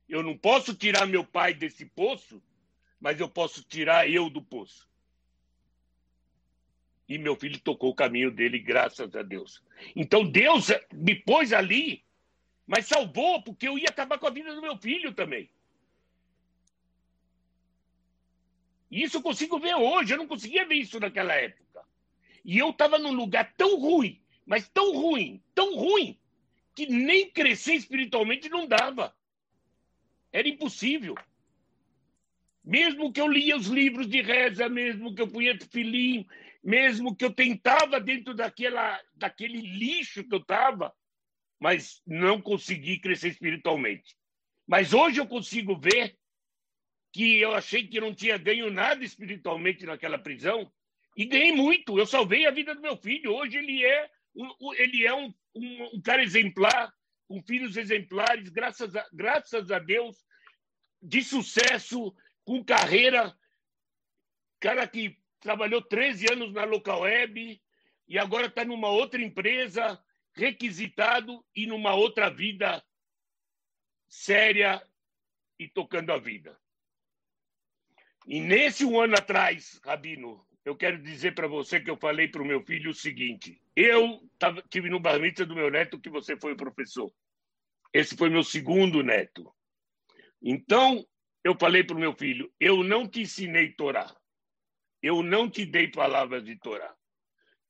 Eu não posso tirar meu pai desse poço, mas eu posso tirar eu do poço e meu filho tocou o caminho dele, graças a Deus. Então Deus me pôs ali, mas salvou, porque eu ia acabar com a vida do meu filho também. Isso eu consigo ver hoje, eu não conseguia ver isso naquela época. E eu estava num lugar tão ruim, mas tão ruim, tão ruim, que nem crescer espiritualmente não dava. Era impossível. Mesmo que eu lia os livros de reza, mesmo que eu punha filim, mesmo que eu tentava dentro daquela, daquele lixo que eu estava, mas não consegui crescer espiritualmente. Mas hoje eu consigo ver que eu achei que não tinha ganho nada espiritualmente naquela prisão e ganhei muito. Eu salvei a vida do meu filho. Hoje ele é um, ele é um, um, um cara exemplar, com filhos exemplares, graças a, graças a Deus, de sucesso, com carreira. Cara que trabalhou 13 anos na Local Web e agora está numa outra empresa, requisitado e numa outra vida séria e tocando a vida. E nesse um ano atrás, Rabino, eu quero dizer para você que eu falei para o meu filho o seguinte: eu tava, tive no bar do meu neto que você foi o professor. Esse foi meu segundo neto. Então, eu falei para o meu filho: eu não te ensinei Torá. Eu não te dei palavras de Torá.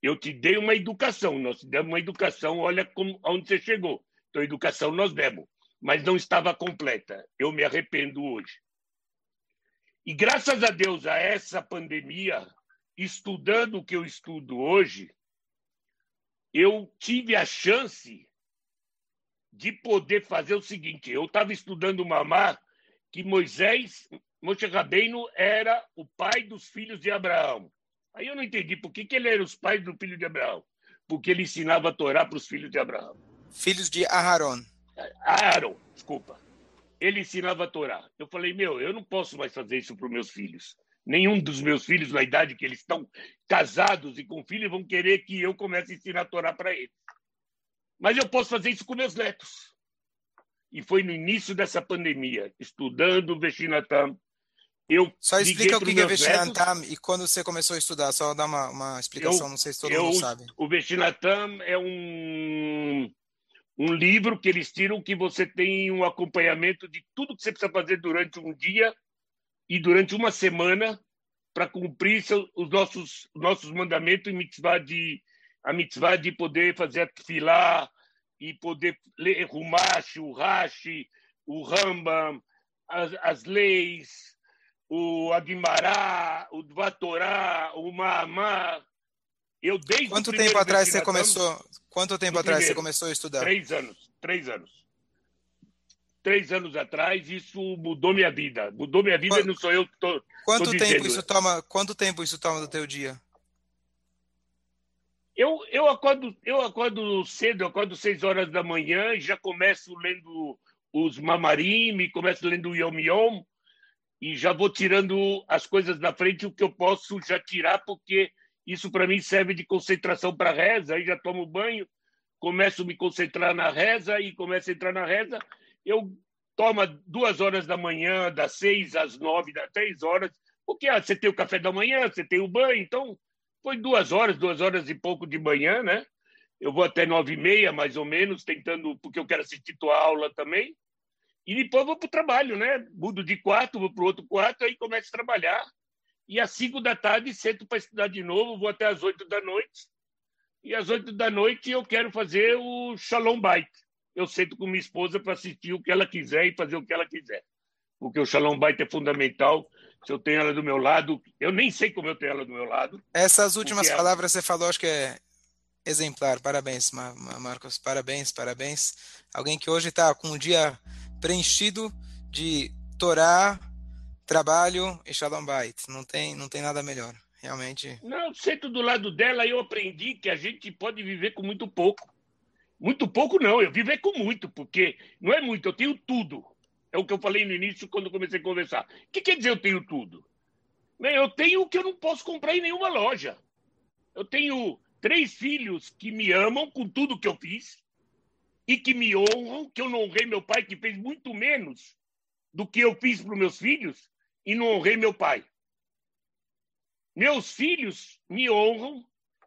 Eu te dei uma educação. Nós te demos uma educação, olha como, onde você chegou. Então, educação nós demos, mas não estava completa. Eu me arrependo hoje. E graças a Deus, a essa pandemia, estudando o que eu estudo hoje, eu tive a chance de poder fazer o seguinte: eu estava estudando Mamá, que Moisés Moshe Rabbeinu era o pai dos filhos de Abraão. Aí eu não entendi por que, que ele era os pais do filho de Abraão. Porque ele ensinava a Torá para os filhos de Abraão. Filhos de Aharon. Aaron, desculpa. Ele ensinava a Torá. Eu falei, meu, eu não posso mais fazer isso para os meus filhos. Nenhum dos meus filhos, na idade que eles estão casados e com filhos, vão querer que eu comece a ensinar a Torá para eles. Mas eu posso fazer isso com meus netos. E foi no início dessa pandemia, estudando o Veshinatam. Eu Só explica o que é Veshinatam e quando você começou a estudar, só dá uma, uma explicação, eu, não sei se todo eu, mundo sabe. O Veshinatam é um, um livro que eles tiram que você tem um acompanhamento de tudo que você precisa fazer durante um dia e durante uma semana para cumprir os nossos nossos mandamentos e mitzvah de a mitzvah de poder fazer a tefilá e poder ler Rumash, o Rashi, o Rambam, as, as leis, o Aguimará, o Dvatorá, o Mahamá. Eu desde Quanto tempo atrás você começou? Quanto tempo atrás primeiro, você começou a estudar? Três anos. Três anos. Três anos atrás, isso mudou minha vida. Mudou minha vida, quanto, não sou eu que. Quanto tempo dizendo. isso toma? Quanto tempo isso toma do teu dia? Eu, eu, acordo, eu acordo cedo, eu acordo seis horas da manhã e já começo lendo os Mamarim, começo lendo o Yom Yom e já vou tirando as coisas da frente, o que eu posso já tirar, porque isso para mim serve de concentração para reza. Aí já tomo banho, começo a me concentrar na reza e começo a entrar na reza. Eu tomo duas horas da manhã, das seis às nove, das três horas, porque ah, você tem o café da manhã, você tem o banho, então foi duas horas, duas horas e pouco de manhã, né? Eu vou até nove e meia, mais ou menos, tentando, porque eu quero assistir tua aula também. E depois vou para o trabalho, né? Mudo de quarto, vou para o outro quarto, aí começo a trabalhar. E às cinco da tarde, sento para estudar de novo, vou até às oito da noite. E às oito da noite eu quero fazer o Shalom Bait. Eu sento com minha esposa para assistir o que ela quiser e fazer o que ela quiser. Porque o Shalom Bait é fundamental se eu tenho ela do meu lado. Eu nem sei como eu tenho ela do meu lado. Essas últimas palavras ela... você falou, acho que é exemplar. Parabéns, Marcos. Parabéns, parabéns. Alguém que hoje está com um dia preenchido de Torá, trabalho e Shalom Bait. Não tem, não tem nada melhor. Realmente. Não, sento do lado dela e eu aprendi que a gente pode viver com muito pouco. Muito pouco não, eu viver com muito, porque não é muito, eu tenho tudo. É o que eu falei no início quando comecei a conversar. O que quer dizer eu tenho tudo? Eu tenho o que eu não posso comprar em nenhuma loja. Eu tenho três filhos que me amam com tudo que eu fiz e que me honram, que eu não honrei meu pai, que fez muito menos do que eu fiz para os meus filhos, e não honrei meu pai. Meus filhos me honram,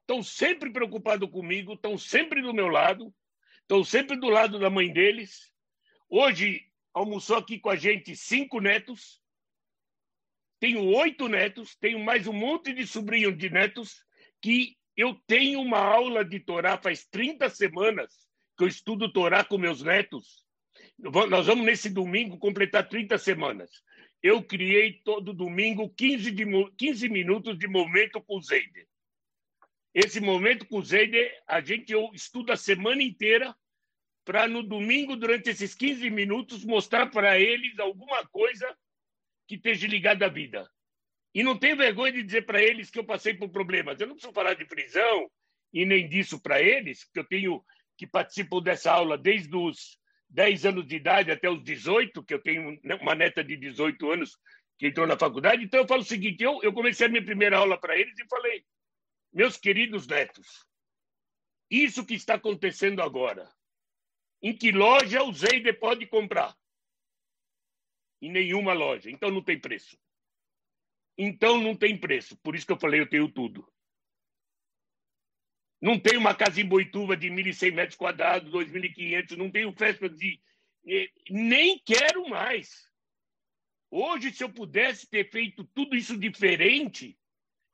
estão sempre preocupados comigo, estão sempre do meu lado, estão sempre do lado da mãe deles. Hoje almoçou aqui com a gente cinco netos. Tenho oito netos, tenho mais um monte de sobrinhos de netos que eu tenho uma aula de Torá faz 30 semanas que eu estudo Torá com meus netos. Nós vamos nesse domingo completar 30 semanas. Eu criei todo domingo 15, de, 15 minutos de momento com o Zeide. Esse momento com o Zeide, a gente eu estudo a semana inteira para no domingo, durante esses 15 minutos, mostrar para eles alguma coisa que esteja ligada à vida. E não tenho vergonha de dizer para eles que eu passei por problemas. Eu não preciso falar de prisão e nem disso para eles, porque eu tenho que participar dessa aula desde os 10 anos de idade até os 18, que eu tenho uma neta de 18 anos que entrou na faculdade. Então eu falo o seguinte: eu, eu comecei a minha primeira aula para eles e falei, meus queridos netos, isso que está acontecendo agora em que loja o Zeide pode comprar? Em nenhuma loja. Então não tem preço. Então não tem preço. Por isso que eu falei, eu tenho tudo. Não tenho uma casa em Boituva de 1.100 metros quadrados, 2.500, não tenho festa de... Nem quero mais. Hoje, se eu pudesse ter feito tudo isso diferente,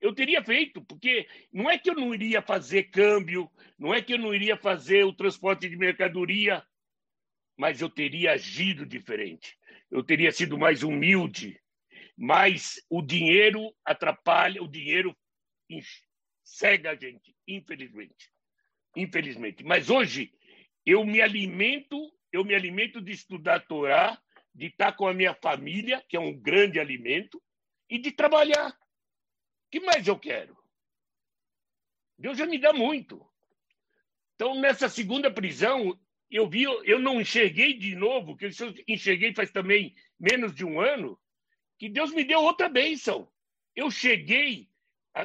eu teria feito, porque não é que eu não iria fazer câmbio, não é que eu não iria fazer o transporte de mercadoria, mas eu teria agido diferente. Eu teria sido mais humilde, mas o dinheiro atrapalha, o dinheiro cega a gente, infelizmente. Infelizmente. Mas hoje eu me alimento, eu me alimento de estudar a Torá, de estar com a minha família, que é um grande alimento, e de trabalhar que mais eu quero? Deus já me dá muito. Então, nessa segunda prisão, eu vi, eu não enxerguei de novo, que eu enxerguei faz também menos de um ano, que Deus me deu outra bênção. Eu cheguei,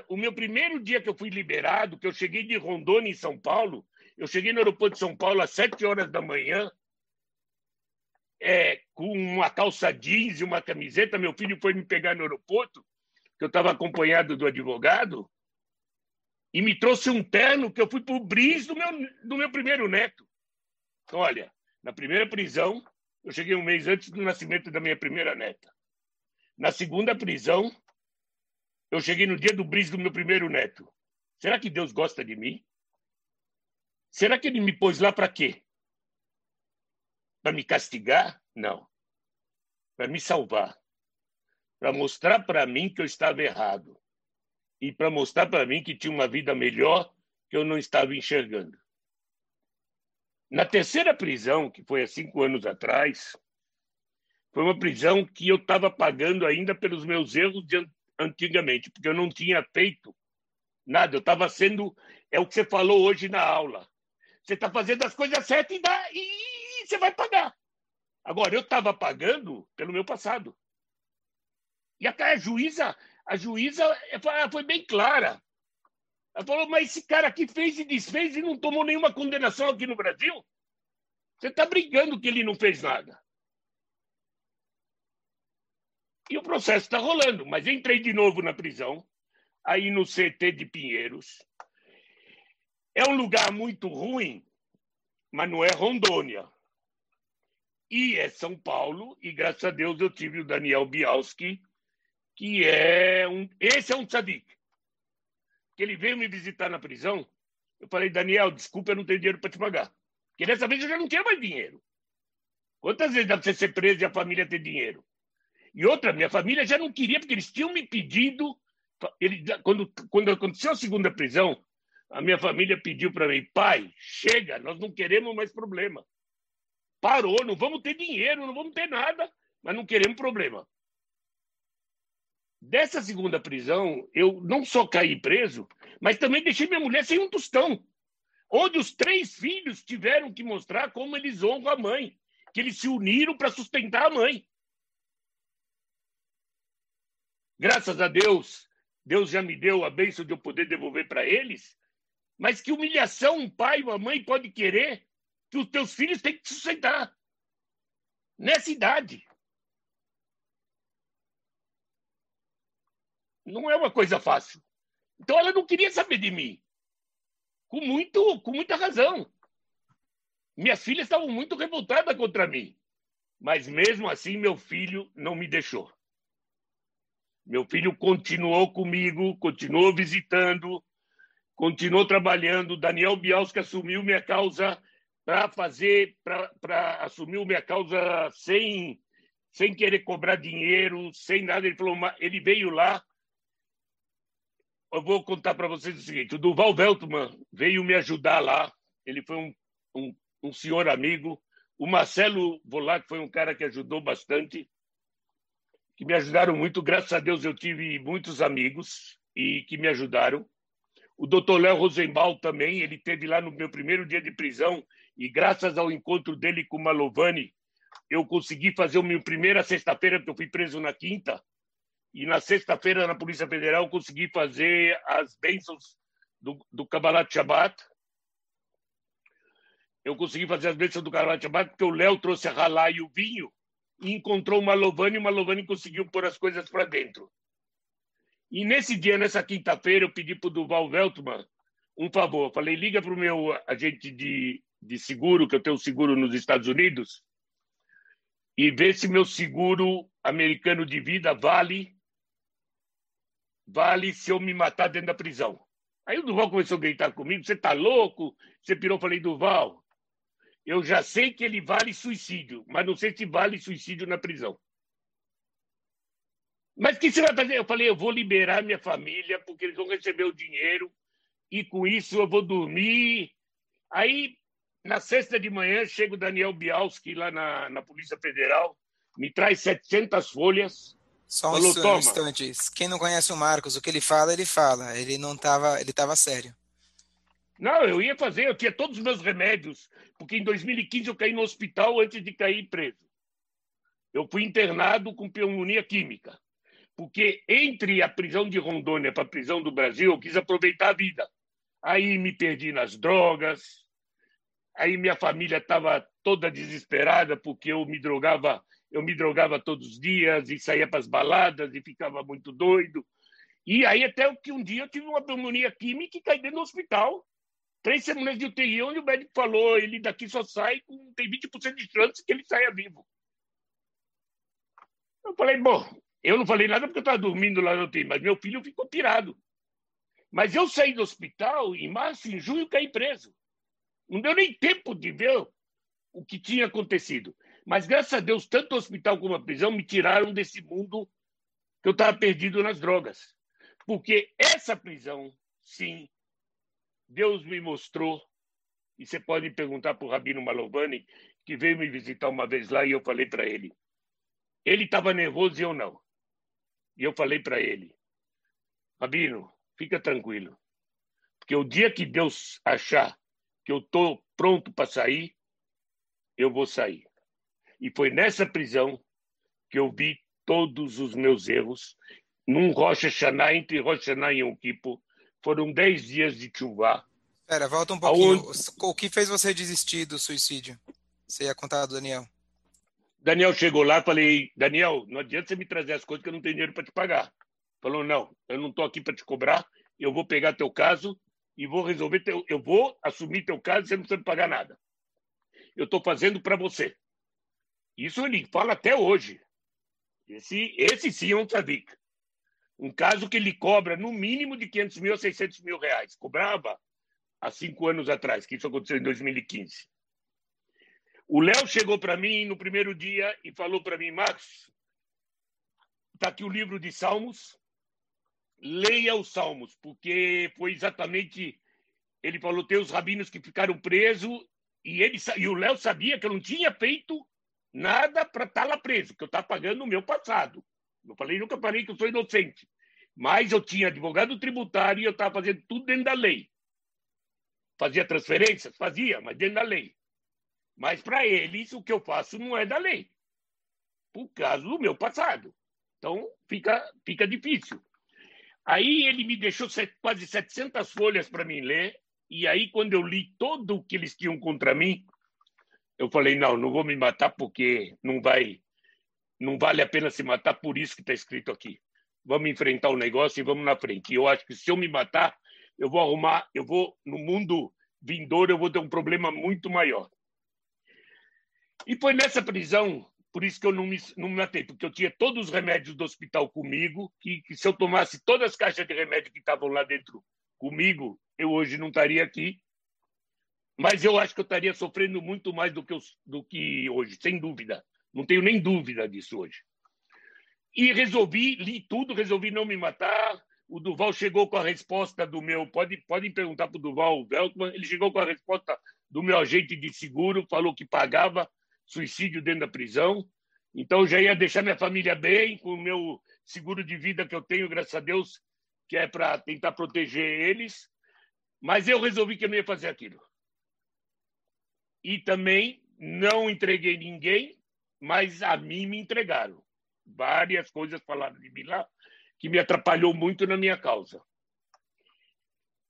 o meu primeiro dia que eu fui liberado, que eu cheguei de Rondônia, em São Paulo, Eu cheguei no aeroporto de São Paulo às sete horas da manhã, é, com uma calça jeans e uma camiseta. Meu filho foi me pegar no aeroporto, que eu estava acompanhado do advogado, e me trouxe um terno que eu fui para o bris do meu, do meu primeiro neto. Olha, na primeira prisão, eu cheguei um mês antes do nascimento da minha primeira neta. Na segunda prisão, eu cheguei no dia do bris do meu primeiro neto. Será que Deus gosta de mim? Será que ele me pôs lá para quê? Para me castigar? Não. Para me salvar. Para mostrar para mim que eu estava errado. E para mostrar para mim que tinha uma vida melhor que eu não estava enxergando. Na terceira prisão, que foi há cinco anos atrás, foi uma prisão que eu estava pagando ainda pelos meus erros de antigamente, porque eu não tinha feito nada. Eu estava sendo. É o que você falou hoje na aula. Você está fazendo as coisas certas e, dá, e você vai pagar. Agora, eu estava pagando pelo meu passado. E até a juíza, a juíza foi bem clara. Ela falou, mas esse cara aqui fez e desfez e não tomou nenhuma condenação aqui no Brasil? Você está brigando que ele não fez nada. E o processo está rolando, mas entrei de novo na prisão, aí no CT de Pinheiros. É um lugar muito ruim, mas não é Rondônia. E é São Paulo, e graças a Deus eu tive o Daniel Bialski, que é um. Esse é um tzadik. Que ele veio me visitar na prisão. Eu falei, Daniel, desculpa, eu não tenho dinheiro para te pagar. Porque dessa vez eu já não tinha mais dinheiro. Quantas vezes dá para você ser preso e a família ter dinheiro? E outra, minha família já não queria, porque eles tinham me pedido. Ele, quando, quando aconteceu a segunda prisão, a minha família pediu para mim: pai, chega, nós não queremos mais problema. Parou, não vamos ter dinheiro, não vamos ter nada, mas não queremos problema. Dessa segunda prisão, eu não só caí preso, mas também deixei minha mulher sem um tostão. Onde os três filhos tiveram que mostrar como eles honram a mãe, que eles se uniram para sustentar a mãe. Graças a Deus, Deus já me deu a bênção de eu poder devolver para eles. Mas que humilhação um pai uma mãe pode querer que os teus filhos têm que te sustentar nessa idade. Não é uma coisa fácil. Então ela não queria saber de mim. Com, muito, com muita razão. Minhas filhas estavam muito revoltadas contra mim. Mas mesmo assim, meu filho não me deixou. Meu filho continuou comigo, continuou visitando, continuou trabalhando. Daniel Bialski assumiu minha causa para fazer, para assumir minha causa sem, sem querer cobrar dinheiro, sem nada. Ele falou, ele veio lá. Eu vou contar para vocês o seguinte: o Duval Veltman veio me ajudar lá. Ele foi um, um, um senhor amigo. O Marcelo Volac foi um cara que ajudou bastante que me ajudaram muito. Graças a Deus eu tive muitos amigos e que me ajudaram. O doutor Léo Rosenbaum também, ele teve lá no meu primeiro dia de prisão e graças ao encontro dele com Malovani, eu consegui fazer a minha primeira sexta-feira, porque eu fui preso na quinta, e na sexta-feira na Polícia Federal eu consegui fazer as bênçãos do, do Kabbalat Shabbat. Eu consegui fazer as bênçãos do Kabbalat Shabbat porque o Léo trouxe a ralá e o vinho, e encontrou uma Malovani e uma Malovani conseguiu pôr as coisas para dentro. E nesse dia, nessa quinta-feira, eu pedi para o Duval Veltman um favor. Eu falei, liga para o meu agente de, de seguro, que eu tenho seguro nos Estados Unidos, e vê se meu seguro americano de vida vale vale se eu me matar dentro da prisão. Aí o Duval começou a gritar comigo, você está louco? Você pirou, eu falei, Duval, eu já sei que ele vale suicídio, mas não sei se vale suicídio na prisão. Mas o que você vai fazer? Eu falei, eu vou liberar minha família, porque eles vão receber o dinheiro, e com isso eu vou dormir. Aí, na sexta de manhã, chega o Daniel Bialski lá na, na Polícia Federal, me traz 700 folhas. Só um falou, instante. Quem não conhece o Marcos, o que ele fala, ele fala. Ele não estava, ele estava sério. Não, eu ia fazer, eu tinha todos os meus remédios, porque em 2015 eu caí no hospital antes de cair preso. Eu fui internado com pneumonia química, porque entre a prisão de Rondônia para a prisão do Brasil, eu quis aproveitar a vida. Aí me perdi nas drogas, Aí minha família estava toda desesperada porque eu me drogava, eu me drogava todos os dias e saía para as baladas e ficava muito doido. E aí até que um dia eu tive uma pneumonia química e caí dentro do hospital. Três semanas de UTI, onde o médico falou, ele daqui só sai, com, tem 20% de chance que ele saia vivo. Eu falei, bom, eu não falei nada porque eu estava dormindo lá no UTI, mas meu filho ficou pirado. Mas eu saí do hospital em março, em junho, caí preso. Não deu nem tempo de ver o que tinha acontecido. Mas, graças a Deus, tanto o hospital como a prisão me tiraram desse mundo que eu estava perdido nas drogas. Porque essa prisão, sim, Deus me mostrou. E você pode perguntar para o Rabino Malovani, que veio me visitar uma vez lá, e eu falei para ele. Ele estava nervoso e eu não. E eu falei para ele: Rabino, fica tranquilo. Porque o dia que Deus achar que eu estou pronto para sair, eu vou sair. E foi nessa prisão que eu vi todos os meus erros. Num Rocha Hashanah, entre Rocha Hashanah e Yom Kippur, foram dez dias de chuva. Espera, volta um pouquinho. Aonde... O que fez você desistir do suicídio? Você ia contar do Daniel. Daniel chegou lá e falei, Daniel, não adianta você me trazer as coisas que eu não tenho dinheiro para te pagar. Falou, não, eu não estou aqui para te cobrar, eu vou pegar teu caso e vou resolver teu, eu vou assumir teu caso, você não precisa me pagar nada. Eu estou fazendo para você. Isso ele fala até hoje. Esse, esse sim é um tzadik. Um caso que ele cobra no mínimo de 500 mil a 600 mil reais. Cobrava há cinco anos atrás, que isso aconteceu em 2015. O Léo chegou para mim no primeiro dia e falou para mim, Max, está aqui o livro de Salmos, leia os Salmos, porque foi exatamente. Ele falou: tem os rabinos que ficaram presos, e, ele, e o Léo sabia que eu não tinha feito nada para estar tá lá preso, que eu estava pagando o meu passado. Eu falei, nunca falei que eu sou inocente. Mas eu tinha advogado tributário e eu estava fazendo tudo dentro da lei. Fazia transferências? Fazia, mas dentro da lei. Mas para eles, o que eu faço não é da lei, por causa do meu passado. Então, fica, fica difícil. Aí ele me deixou quase 700 folhas para mim ler, e aí quando eu li todo o que eles tinham contra mim, eu falei, não, não vou me matar porque não vai, não vale a pena se matar por isso que está escrito aqui. Vamos enfrentar o negócio e vamos na frente. E eu acho que se eu me matar, eu vou arrumar, eu vou, no mundo vindouro, eu vou ter um problema muito maior. E foi nessa prisão por isso que eu não me, não me matei, porque eu tinha todos os remédios do hospital comigo, que, que se eu tomasse todas as caixas de remédio que estavam lá dentro comigo, eu hoje não estaria aqui. Mas eu acho que eu estaria sofrendo muito mais do que, eu, do que hoje, sem dúvida. Não tenho nem dúvida disso hoje. E resolvi, li tudo, resolvi não me matar. O Duval chegou com a resposta do meu. Pode, podem perguntar para o Duval Veltman. Ele chegou com a resposta do meu agente de seguro, falou que pagava suicídio dentro da prisão. Então, já ia deixar minha família bem, com o meu seguro de vida que eu tenho, graças a Deus, que é para tentar proteger eles. Mas eu resolvi que eu não ia fazer aquilo. E também não entreguei ninguém, mas a mim me entregaram. Várias coisas falaram de mim lá que me atrapalhou muito na minha causa.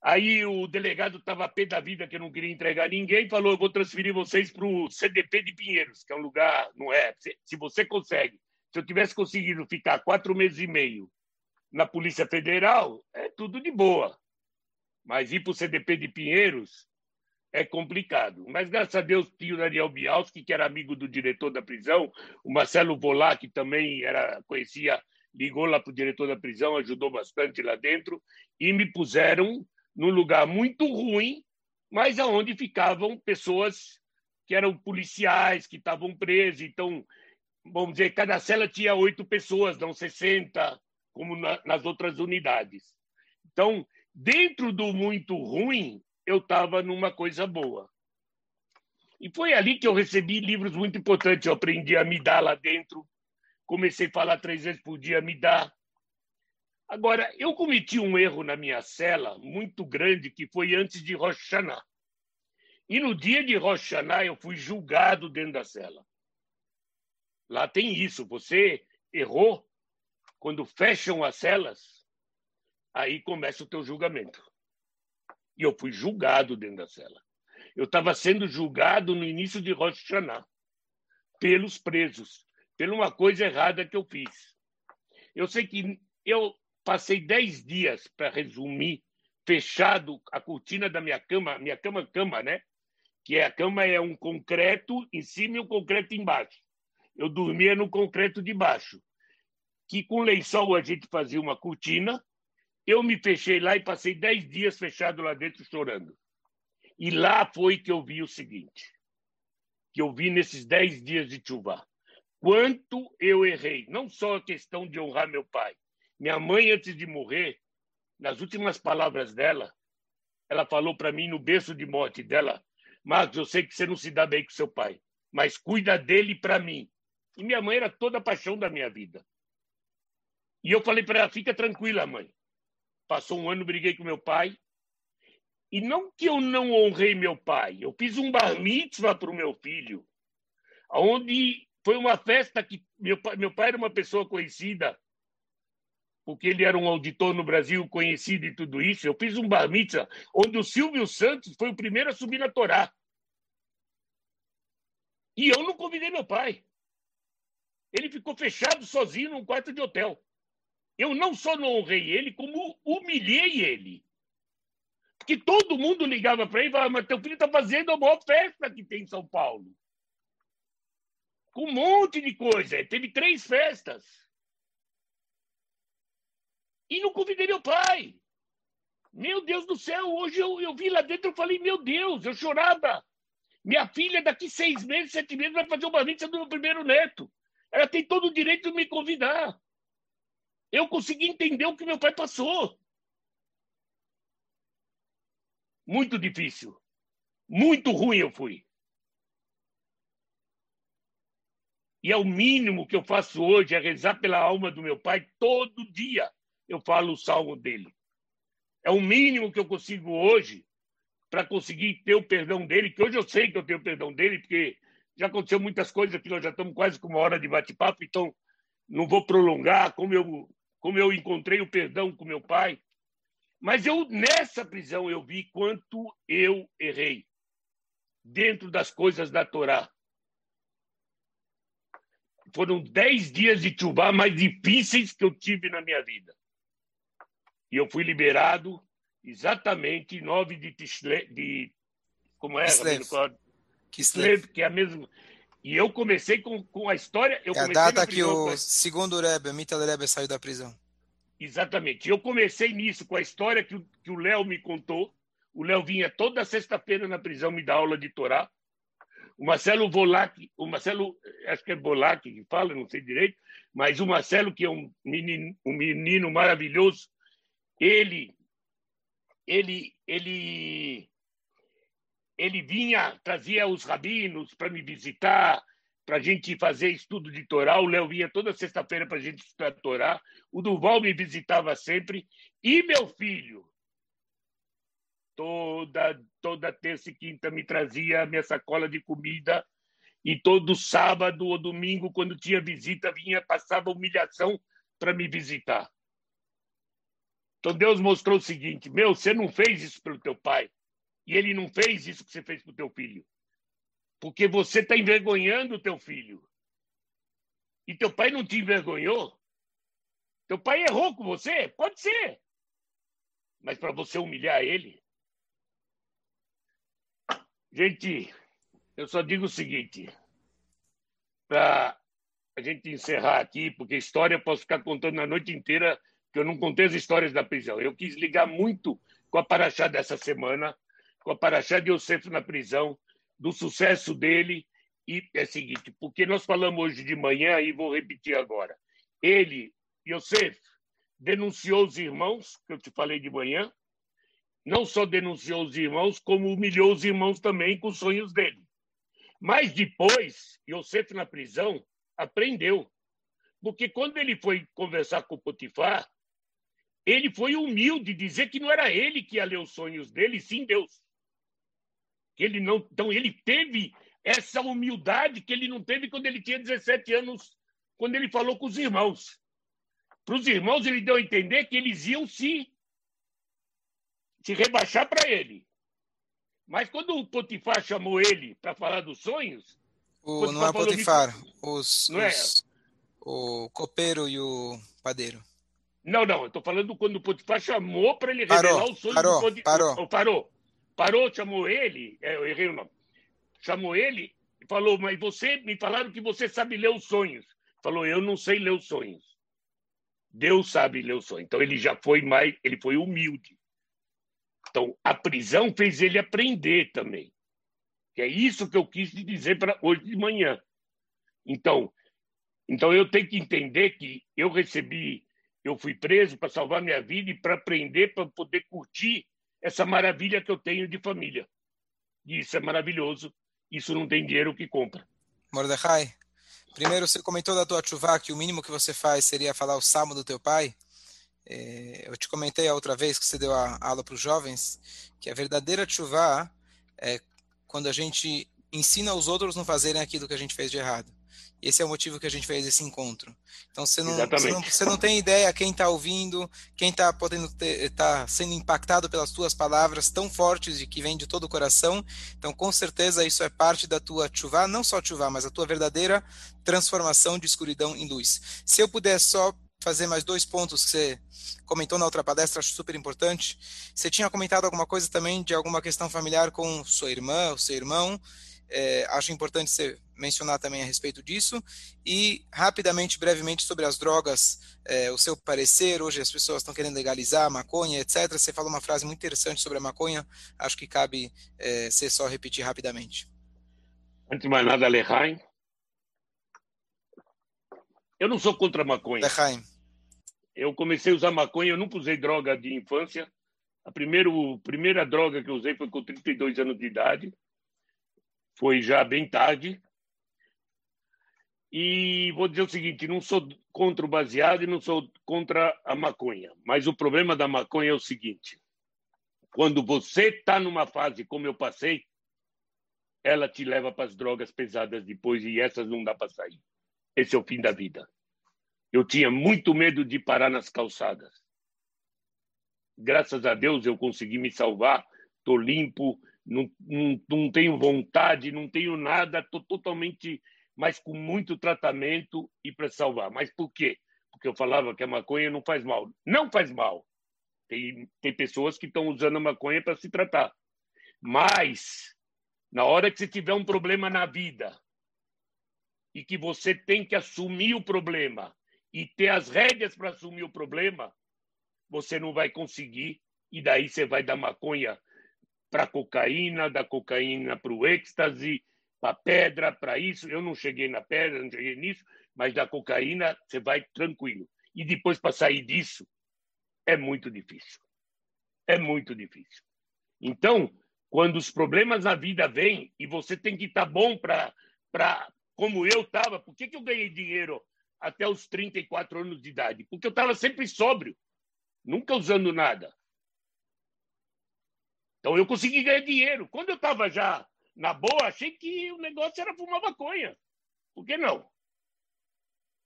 Aí o delegado estava pé da vida que eu não queria entregar ninguém, falou: eu vou transferir vocês para o CDP de Pinheiros, que é um lugar, não é? Se você consegue. Se eu tivesse conseguido ficar quatro meses e meio na Polícia Federal, é tudo de boa. Mas ir para o CDP de Pinheiros é complicado. Mas graças a Deus tinha o Daniel Bialski, que era amigo do diretor da prisão, o Marcelo Volá, que também era conhecia, ligou lá para o diretor da prisão, ajudou bastante lá dentro, e me puseram num lugar muito ruim, mas aonde ficavam pessoas que eram policiais, que estavam presos. Então, vamos dizer, cada cela tinha oito pessoas, não 60, como na, nas outras unidades. Então, dentro do muito ruim, eu estava numa coisa boa. E foi ali que eu recebi livros muito importantes. Eu aprendi a me dar lá dentro. Comecei a falar três vezes por dia, me dar. Agora, eu cometi um erro na minha cela muito grande, que foi antes de Hashanah. E no dia de Hashanah, eu fui julgado dentro da cela. Lá tem isso, você errou, quando fecham as celas, aí começa o teu julgamento. E eu fui julgado dentro da cela. Eu estava sendo julgado no início de Rosh Hashanah pelos presos, por uma coisa errada que eu fiz. Eu sei que eu passei dez dias, para resumir, fechado a cortina da minha cama, minha cama cama, né? Que é a cama é um concreto em cima e um concreto embaixo. Eu dormia no concreto de baixo, que com lençol a gente fazia uma cortina. Eu me fechei lá e passei dez dias fechado lá dentro chorando. E lá foi que eu vi o seguinte, que eu vi nesses dez dias de chuva. Quanto eu errei, não só a questão de honrar meu pai. Minha mãe, antes de morrer, nas últimas palavras dela, ela falou para mim no berço de morte dela: Marcos, eu sei que você não se dá bem com seu pai, mas cuida dele para mim. E minha mãe era toda a paixão da minha vida. E eu falei para ela: fica tranquila, mãe. Passou um ano, briguei com meu pai. E não que eu não honrei meu pai, eu fiz um bar mitzvah para o meu filho, onde foi uma festa que meu pai, meu pai era uma pessoa conhecida porque ele era um auditor no Brasil conhecido e tudo isso. Eu fiz um bar mitzvah onde o Silvio Santos foi o primeiro a subir na Torá. E eu não convidei meu pai. Ele ficou fechado sozinho num quarto de hotel. Eu não só não honrei ele, como humilhei ele. Porque todo mundo ligava para ele e falava: Mas teu filho está fazendo a maior festa que tem em São Paulo. Com um monte de coisa. Teve três festas. E não convidei meu pai. Meu Deus do céu, hoje eu, eu vi lá dentro e falei, meu Deus, eu chorava. Minha filha, daqui seis meses, sete meses, vai fazer uma vista do meu primeiro neto. Ela tem todo o direito de me convidar. Eu consegui entender o que meu pai passou. Muito difícil. Muito ruim eu fui. E é o mínimo que eu faço hoje, é rezar pela alma do meu pai todo dia eu falo o salmo dele. É o mínimo que eu consigo hoje para conseguir ter o perdão dele, que hoje eu sei que eu tenho o perdão dele, porque já aconteceu muitas coisas aqui, nós já estamos quase com uma hora de bate-papo, então não vou prolongar como eu, como eu encontrei o perdão com meu pai. Mas eu nessa prisão eu vi quanto eu errei dentro das coisas da Torá. Foram dez dias de chuvá mais difíceis que eu tive na minha vida. E eu fui liberado exatamente 9 de Tisle, de como é? Kislev. Kislev, que é a mesma. E eu comecei com, com a história. É a data que o segundo Rebbe, Mital Rebbe, saiu da prisão. Exatamente. Eu comecei nisso com a história que, que o Léo me contou. O Léo vinha toda sexta-feira na prisão me dar aula de Torá. O Marcelo Volac, o Marcelo, acho que é Volac que fala, não sei direito, mas o Marcelo, que é um menino, um menino maravilhoso, ele ele ele ele vinha trazia os rabinos para me visitar para a gente fazer estudo de Torá. O Léo vinha toda sexta-feira para a gente estudar Torá. O Duval me visitava sempre. E meu filho, toda, toda terça e quinta, me trazia minha sacola de comida. E todo sábado ou domingo, quando tinha visita, vinha, passava humilhação para me visitar. Então Deus mostrou o seguinte: meu, você não fez isso pelo teu pai. E ele não fez isso que você fez para o teu filho. Porque você está envergonhando o teu filho. E teu pai não te envergonhou? Teu pai errou com você? Pode ser. Mas para você humilhar ele? Gente, eu só digo o seguinte: para a gente encerrar aqui, porque história posso ficar contando a noite inteira que eu não contei as histórias da prisão. Eu quis ligar muito com a Paraxá dessa semana, com a Paraxá de Yosef na prisão, do sucesso dele. E é o seguinte, porque nós falamos hoje de manhã e vou repetir agora. Ele, Yosef, denunciou os irmãos, que eu te falei de manhã, não só denunciou os irmãos, como humilhou os irmãos também com os sonhos dele. Mas depois, Yosef na prisão aprendeu. Porque quando ele foi conversar com Potifar, ele foi humilde dizer que não era ele que ia ler os sonhos dele, sim Deus. Ele não, então ele teve essa humildade que ele não teve quando ele tinha 17 anos, quando ele falou com os irmãos. Para os irmãos ele deu a entender que eles iam se se rebaixar para ele. Mas quando o Potifar chamou ele para falar dos sonhos. O, não é Potifar, os, não é? os, é? o copeiro e o padeiro. Não, não, eu estou falando quando o Potifar chamou para ele revelar parou, o sonho parou, do Potifar. Parou. Parou. Parou, chamou ele, é, eu errei o nome. Chamou ele e falou: Mas você, me falaram que você sabe ler os sonhos. Falou: Eu não sei ler os sonhos. Deus sabe ler os sonhos. Então ele já foi mais, ele foi humilde. Então, a prisão fez ele aprender também. Que é isso que eu quis te dizer para hoje de manhã. Então, então eu tenho que entender que eu recebi, eu fui preso para salvar minha vida e para aprender para poder curtir essa maravilha que eu tenho de família. E isso é maravilhoso. Isso não tem dinheiro que compra. Mordecai, primeiro você comentou da tua chuva que o mínimo que você faz seria falar o salmo do teu pai. É, eu te comentei a outra vez que você deu a aula para os jovens que a verdadeira chuva é quando a gente ensina os outros não fazerem aquilo que a gente fez de errado. Esse é o motivo que a gente fez esse encontro. Então você não, você não, você não, tem ideia quem está ouvindo, quem está podendo tá sendo impactado pelas tuas palavras tão fortes e que vem de todo o coração. Então com certeza isso é parte da tua chuva, não só chuva, mas a tua verdadeira transformação de escuridão em luz. Se eu puder só fazer mais dois pontos que você comentou na outra palestra, acho super importante. Você tinha comentado alguma coisa também de alguma questão familiar com sua irmã, o seu irmão. É, acho importante você mencionar também a respeito disso. E, rapidamente, brevemente, sobre as drogas, é, o seu parecer. Hoje as pessoas estão querendo legalizar a maconha, etc. Você falou uma frase muito interessante sobre a maconha. Acho que cabe é, você só repetir rapidamente. Antes de mais nada, Lehaim. Eu não sou contra a maconha. Lehaim. Eu comecei a usar maconha, eu nunca usei droga de infância. A primeiro, primeira droga que eu usei foi com 32 anos de idade. Foi já bem tarde. E vou dizer o seguinte: não sou contra o baseado e não sou contra a maconha. Mas o problema da maconha é o seguinte: quando você está numa fase como eu passei, ela te leva para as drogas pesadas depois e essas não dá para sair. Esse é o fim da vida. Eu tinha muito medo de parar nas calçadas. Graças a Deus eu consegui me salvar. Estou limpo, não, não, não tenho vontade, não tenho nada, estou totalmente, mas com muito tratamento e para salvar. Mas por quê? Porque eu falava que a maconha não faz mal. Não faz mal. Tem, tem pessoas que estão usando a maconha para se tratar. Mas, na hora que você tiver um problema na vida e que você tem que assumir o problema e ter as rédeas para assumir o problema, você não vai conseguir. E daí você vai da maconha para cocaína, da cocaína para o êxtase, para pedra, para isso. Eu não cheguei na pedra, não cheguei nisso, mas da cocaína você vai tranquilo. E depois para sair disso é muito difícil. É muito difícil. Então, quando os problemas na vida vêm e você tem que estar tá bom para, como eu estava, por que, que eu ganhei dinheiro até os 34 anos de idade, porque eu estava sempre sóbrio, nunca usando nada. Então eu consegui ganhar dinheiro. Quando eu estava já na boa, achei que o negócio era fumar maconha. Por que não?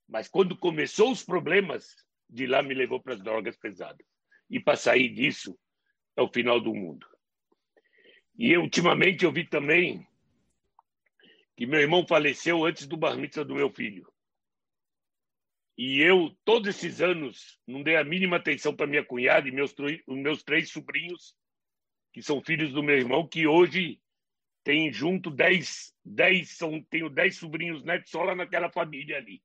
Mas quando começou os problemas, de lá me levou para as drogas pesadas. E para sair disso é o final do mundo. E ultimamente eu vi também que meu irmão faleceu antes do bar mitzvah do meu filho. E eu, todos esses anos, não dei a mínima atenção para minha cunhada e meus, meus três sobrinhos, que são filhos do meu irmão, que hoje tem junto dez, dez são, tenho dez sobrinhos netos só naquela família ali.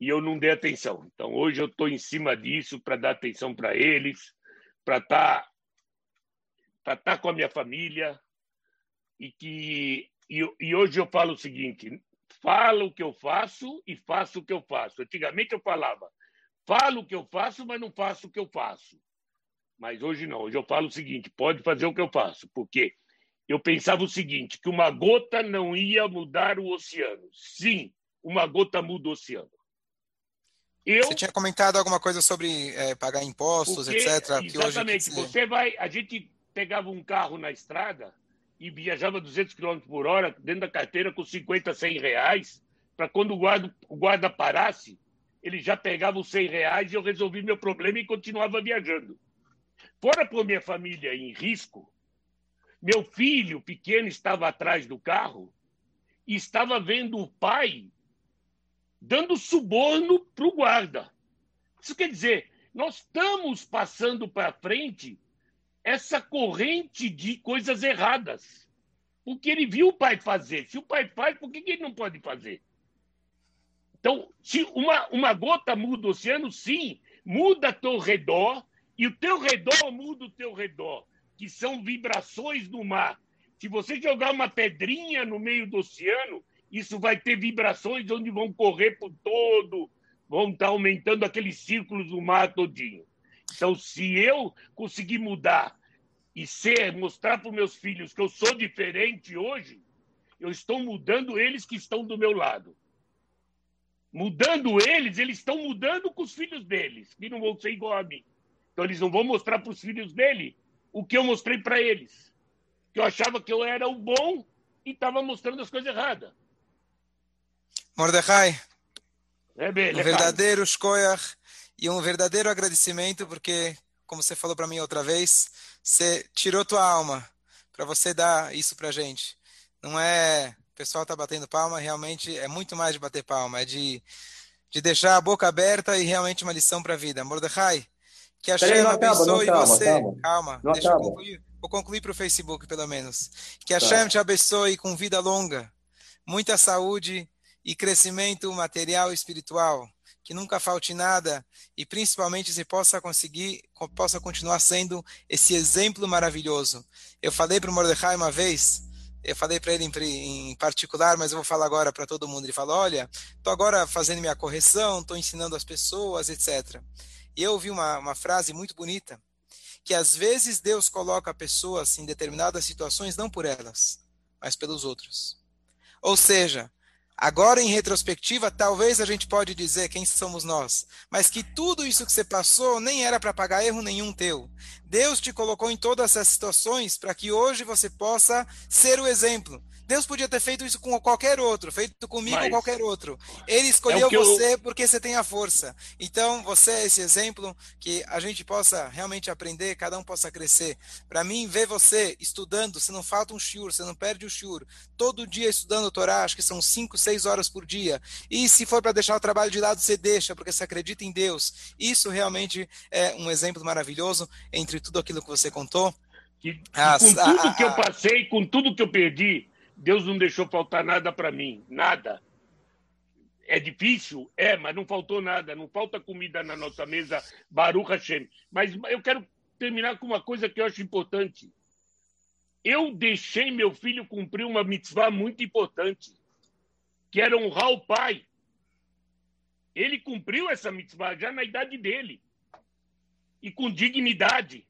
E eu não dei atenção. Então, hoje eu estou em cima disso para dar atenção para eles, para estar tá, tá com a minha família. E, que, e, e hoje eu falo o seguinte: falo o que eu faço e faço o que eu faço. Antigamente eu falava, falo o que eu faço, mas não faço o que eu faço. Mas hoje não. Hoje eu falo o seguinte: pode fazer o que eu faço, porque eu pensava o seguinte, que uma gota não ia mudar o oceano. Sim, uma gota muda o oceano. Eu, Você tinha comentado alguma coisa sobre é, pagar impostos, porque, etc. Exatamente. Você vai, a gente pegava um carro na estrada e viajava 200 km por hora dentro da carteira com 50, 100 reais, para quando o guarda, o guarda parasse, ele já pegava os 100 reais e eu resolvi meu problema e continuava viajando. Fora por minha família em risco, Meu filho pequeno estava atrás do carro e estava vendo o pai dando suborno para o guarda. Isso quer dizer, nós estamos passando para frente essa corrente de coisas erradas. Porque ele viu o pai fazer. Se o pai faz, por que ele não pode fazer? Então, se uma, uma gota muda o oceano, sim, muda teu redor, e o teu redor muda o teu redor, que são vibrações do mar. Se você jogar uma pedrinha no meio do oceano, isso vai ter vibrações onde vão correr por todo, vão estar aumentando aqueles círculos do mar todinho. Então, se eu conseguir mudar e ser, mostrar para os meus filhos que eu sou diferente hoje, eu estou mudando eles que estão do meu lado mudando eles, eles estão mudando com os filhos deles, que não vão ser igual a mim. Então eles não vão mostrar para os filhos dele o que eu mostrei para eles. Que eu achava que eu era o bom e estava mostrando as coisas erradas. Mordecai, é bem, um verdadeiro shkoyach e um verdadeiro agradecimento, porque, como você falou para mim outra vez, você tirou tua alma para você dar isso para gente. Não é o pessoal está batendo palma, realmente é muito mais de bater palma, é de, de deixar a boca aberta e realmente uma lição para a vida. Mordecai, que a Shem abençoe acaba, você. Calma, calma deixa acaba. eu concluir. Vou concluir para o Facebook, pelo menos. Que a tá. Shem te abençoe com vida longa, muita saúde e crescimento material e espiritual. Que nunca falte nada e principalmente você possa conseguir, possa continuar sendo esse exemplo maravilhoso. Eu falei para o Mordecai uma vez eu falei para ele em, em, particular, mas eu vou falar agora para todo mundo. Ele falou: Olha, estou agora fazendo minha correção, estou ensinando as pessoas, etc. Eu ouvi uma, uma frase muito bonita, que às vezes Deus coloca pessoas em determinadas situações não por elas, mas pelos outros. Ou seja, Agora, em retrospectiva, talvez a gente pode dizer quem somos nós, mas que tudo isso que você passou nem era para pagar erro nenhum teu. Deus te colocou em todas essas situações para que hoje você possa ser o exemplo. Deus podia ter feito isso com qualquer outro, feito comigo ou qualquer outro. Ele escolheu é você eu... porque você tem a força. Então, você é esse exemplo que a gente possa realmente aprender, cada um possa crescer. Para mim, ver você estudando, você não falta um shiur, você não perde o shiur. Todo dia estudando o Torá, acho que são 5, 6 horas por dia. E se for para deixar o trabalho de lado, você deixa, porque você acredita em Deus. Isso realmente é um exemplo maravilhoso entre tudo aquilo que você contou. E, com tudo que eu passei, com tudo que eu perdi, Deus não deixou faltar nada para mim, nada. É difícil? É, mas não faltou nada, não falta comida na nossa mesa, Baruch Hashem. Mas eu quero terminar com uma coisa que eu acho importante. Eu deixei meu filho cumprir uma mitzvah muito importante, que era honrar o pai. Ele cumpriu essa mitzvah já na idade dele e com dignidade.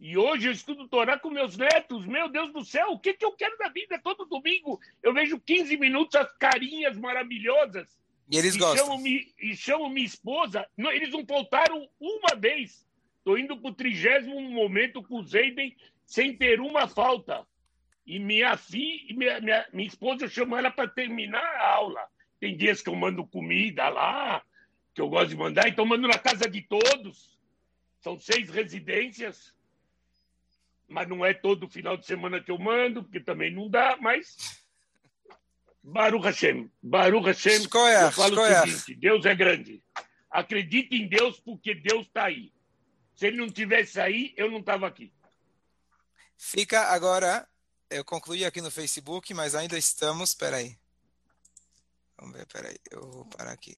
E hoje eu estudo Torá com meus netos. Meu Deus do céu, o que, que eu quero da vida? Todo domingo eu vejo 15 minutos as carinhas maravilhosas. E eles e gostam. Chamo, e chamo minha esposa. Não, eles não faltaram uma vez. Estou indo para o trigésimo momento com o Zeiden sem ter uma falta. E minha filha, minha, minha, minha esposa, eu chamo ela para terminar a aula. Tem dias que eu mando comida lá, que eu gosto de mandar, então mando na casa de todos. São seis residências mas não é todo final de semana que eu mando, porque também não dá, mas. Baruch Hashem. Baruch Hashem. Escolha, eu falo escolha. o seguinte: Deus é grande. Acredite em Deus, porque Deus está aí. Se ele não tivesse aí, eu não estava aqui. Fica agora. Eu concluí aqui no Facebook, mas ainda estamos. Espera aí. Vamos ver, espera aí. Eu vou parar aqui.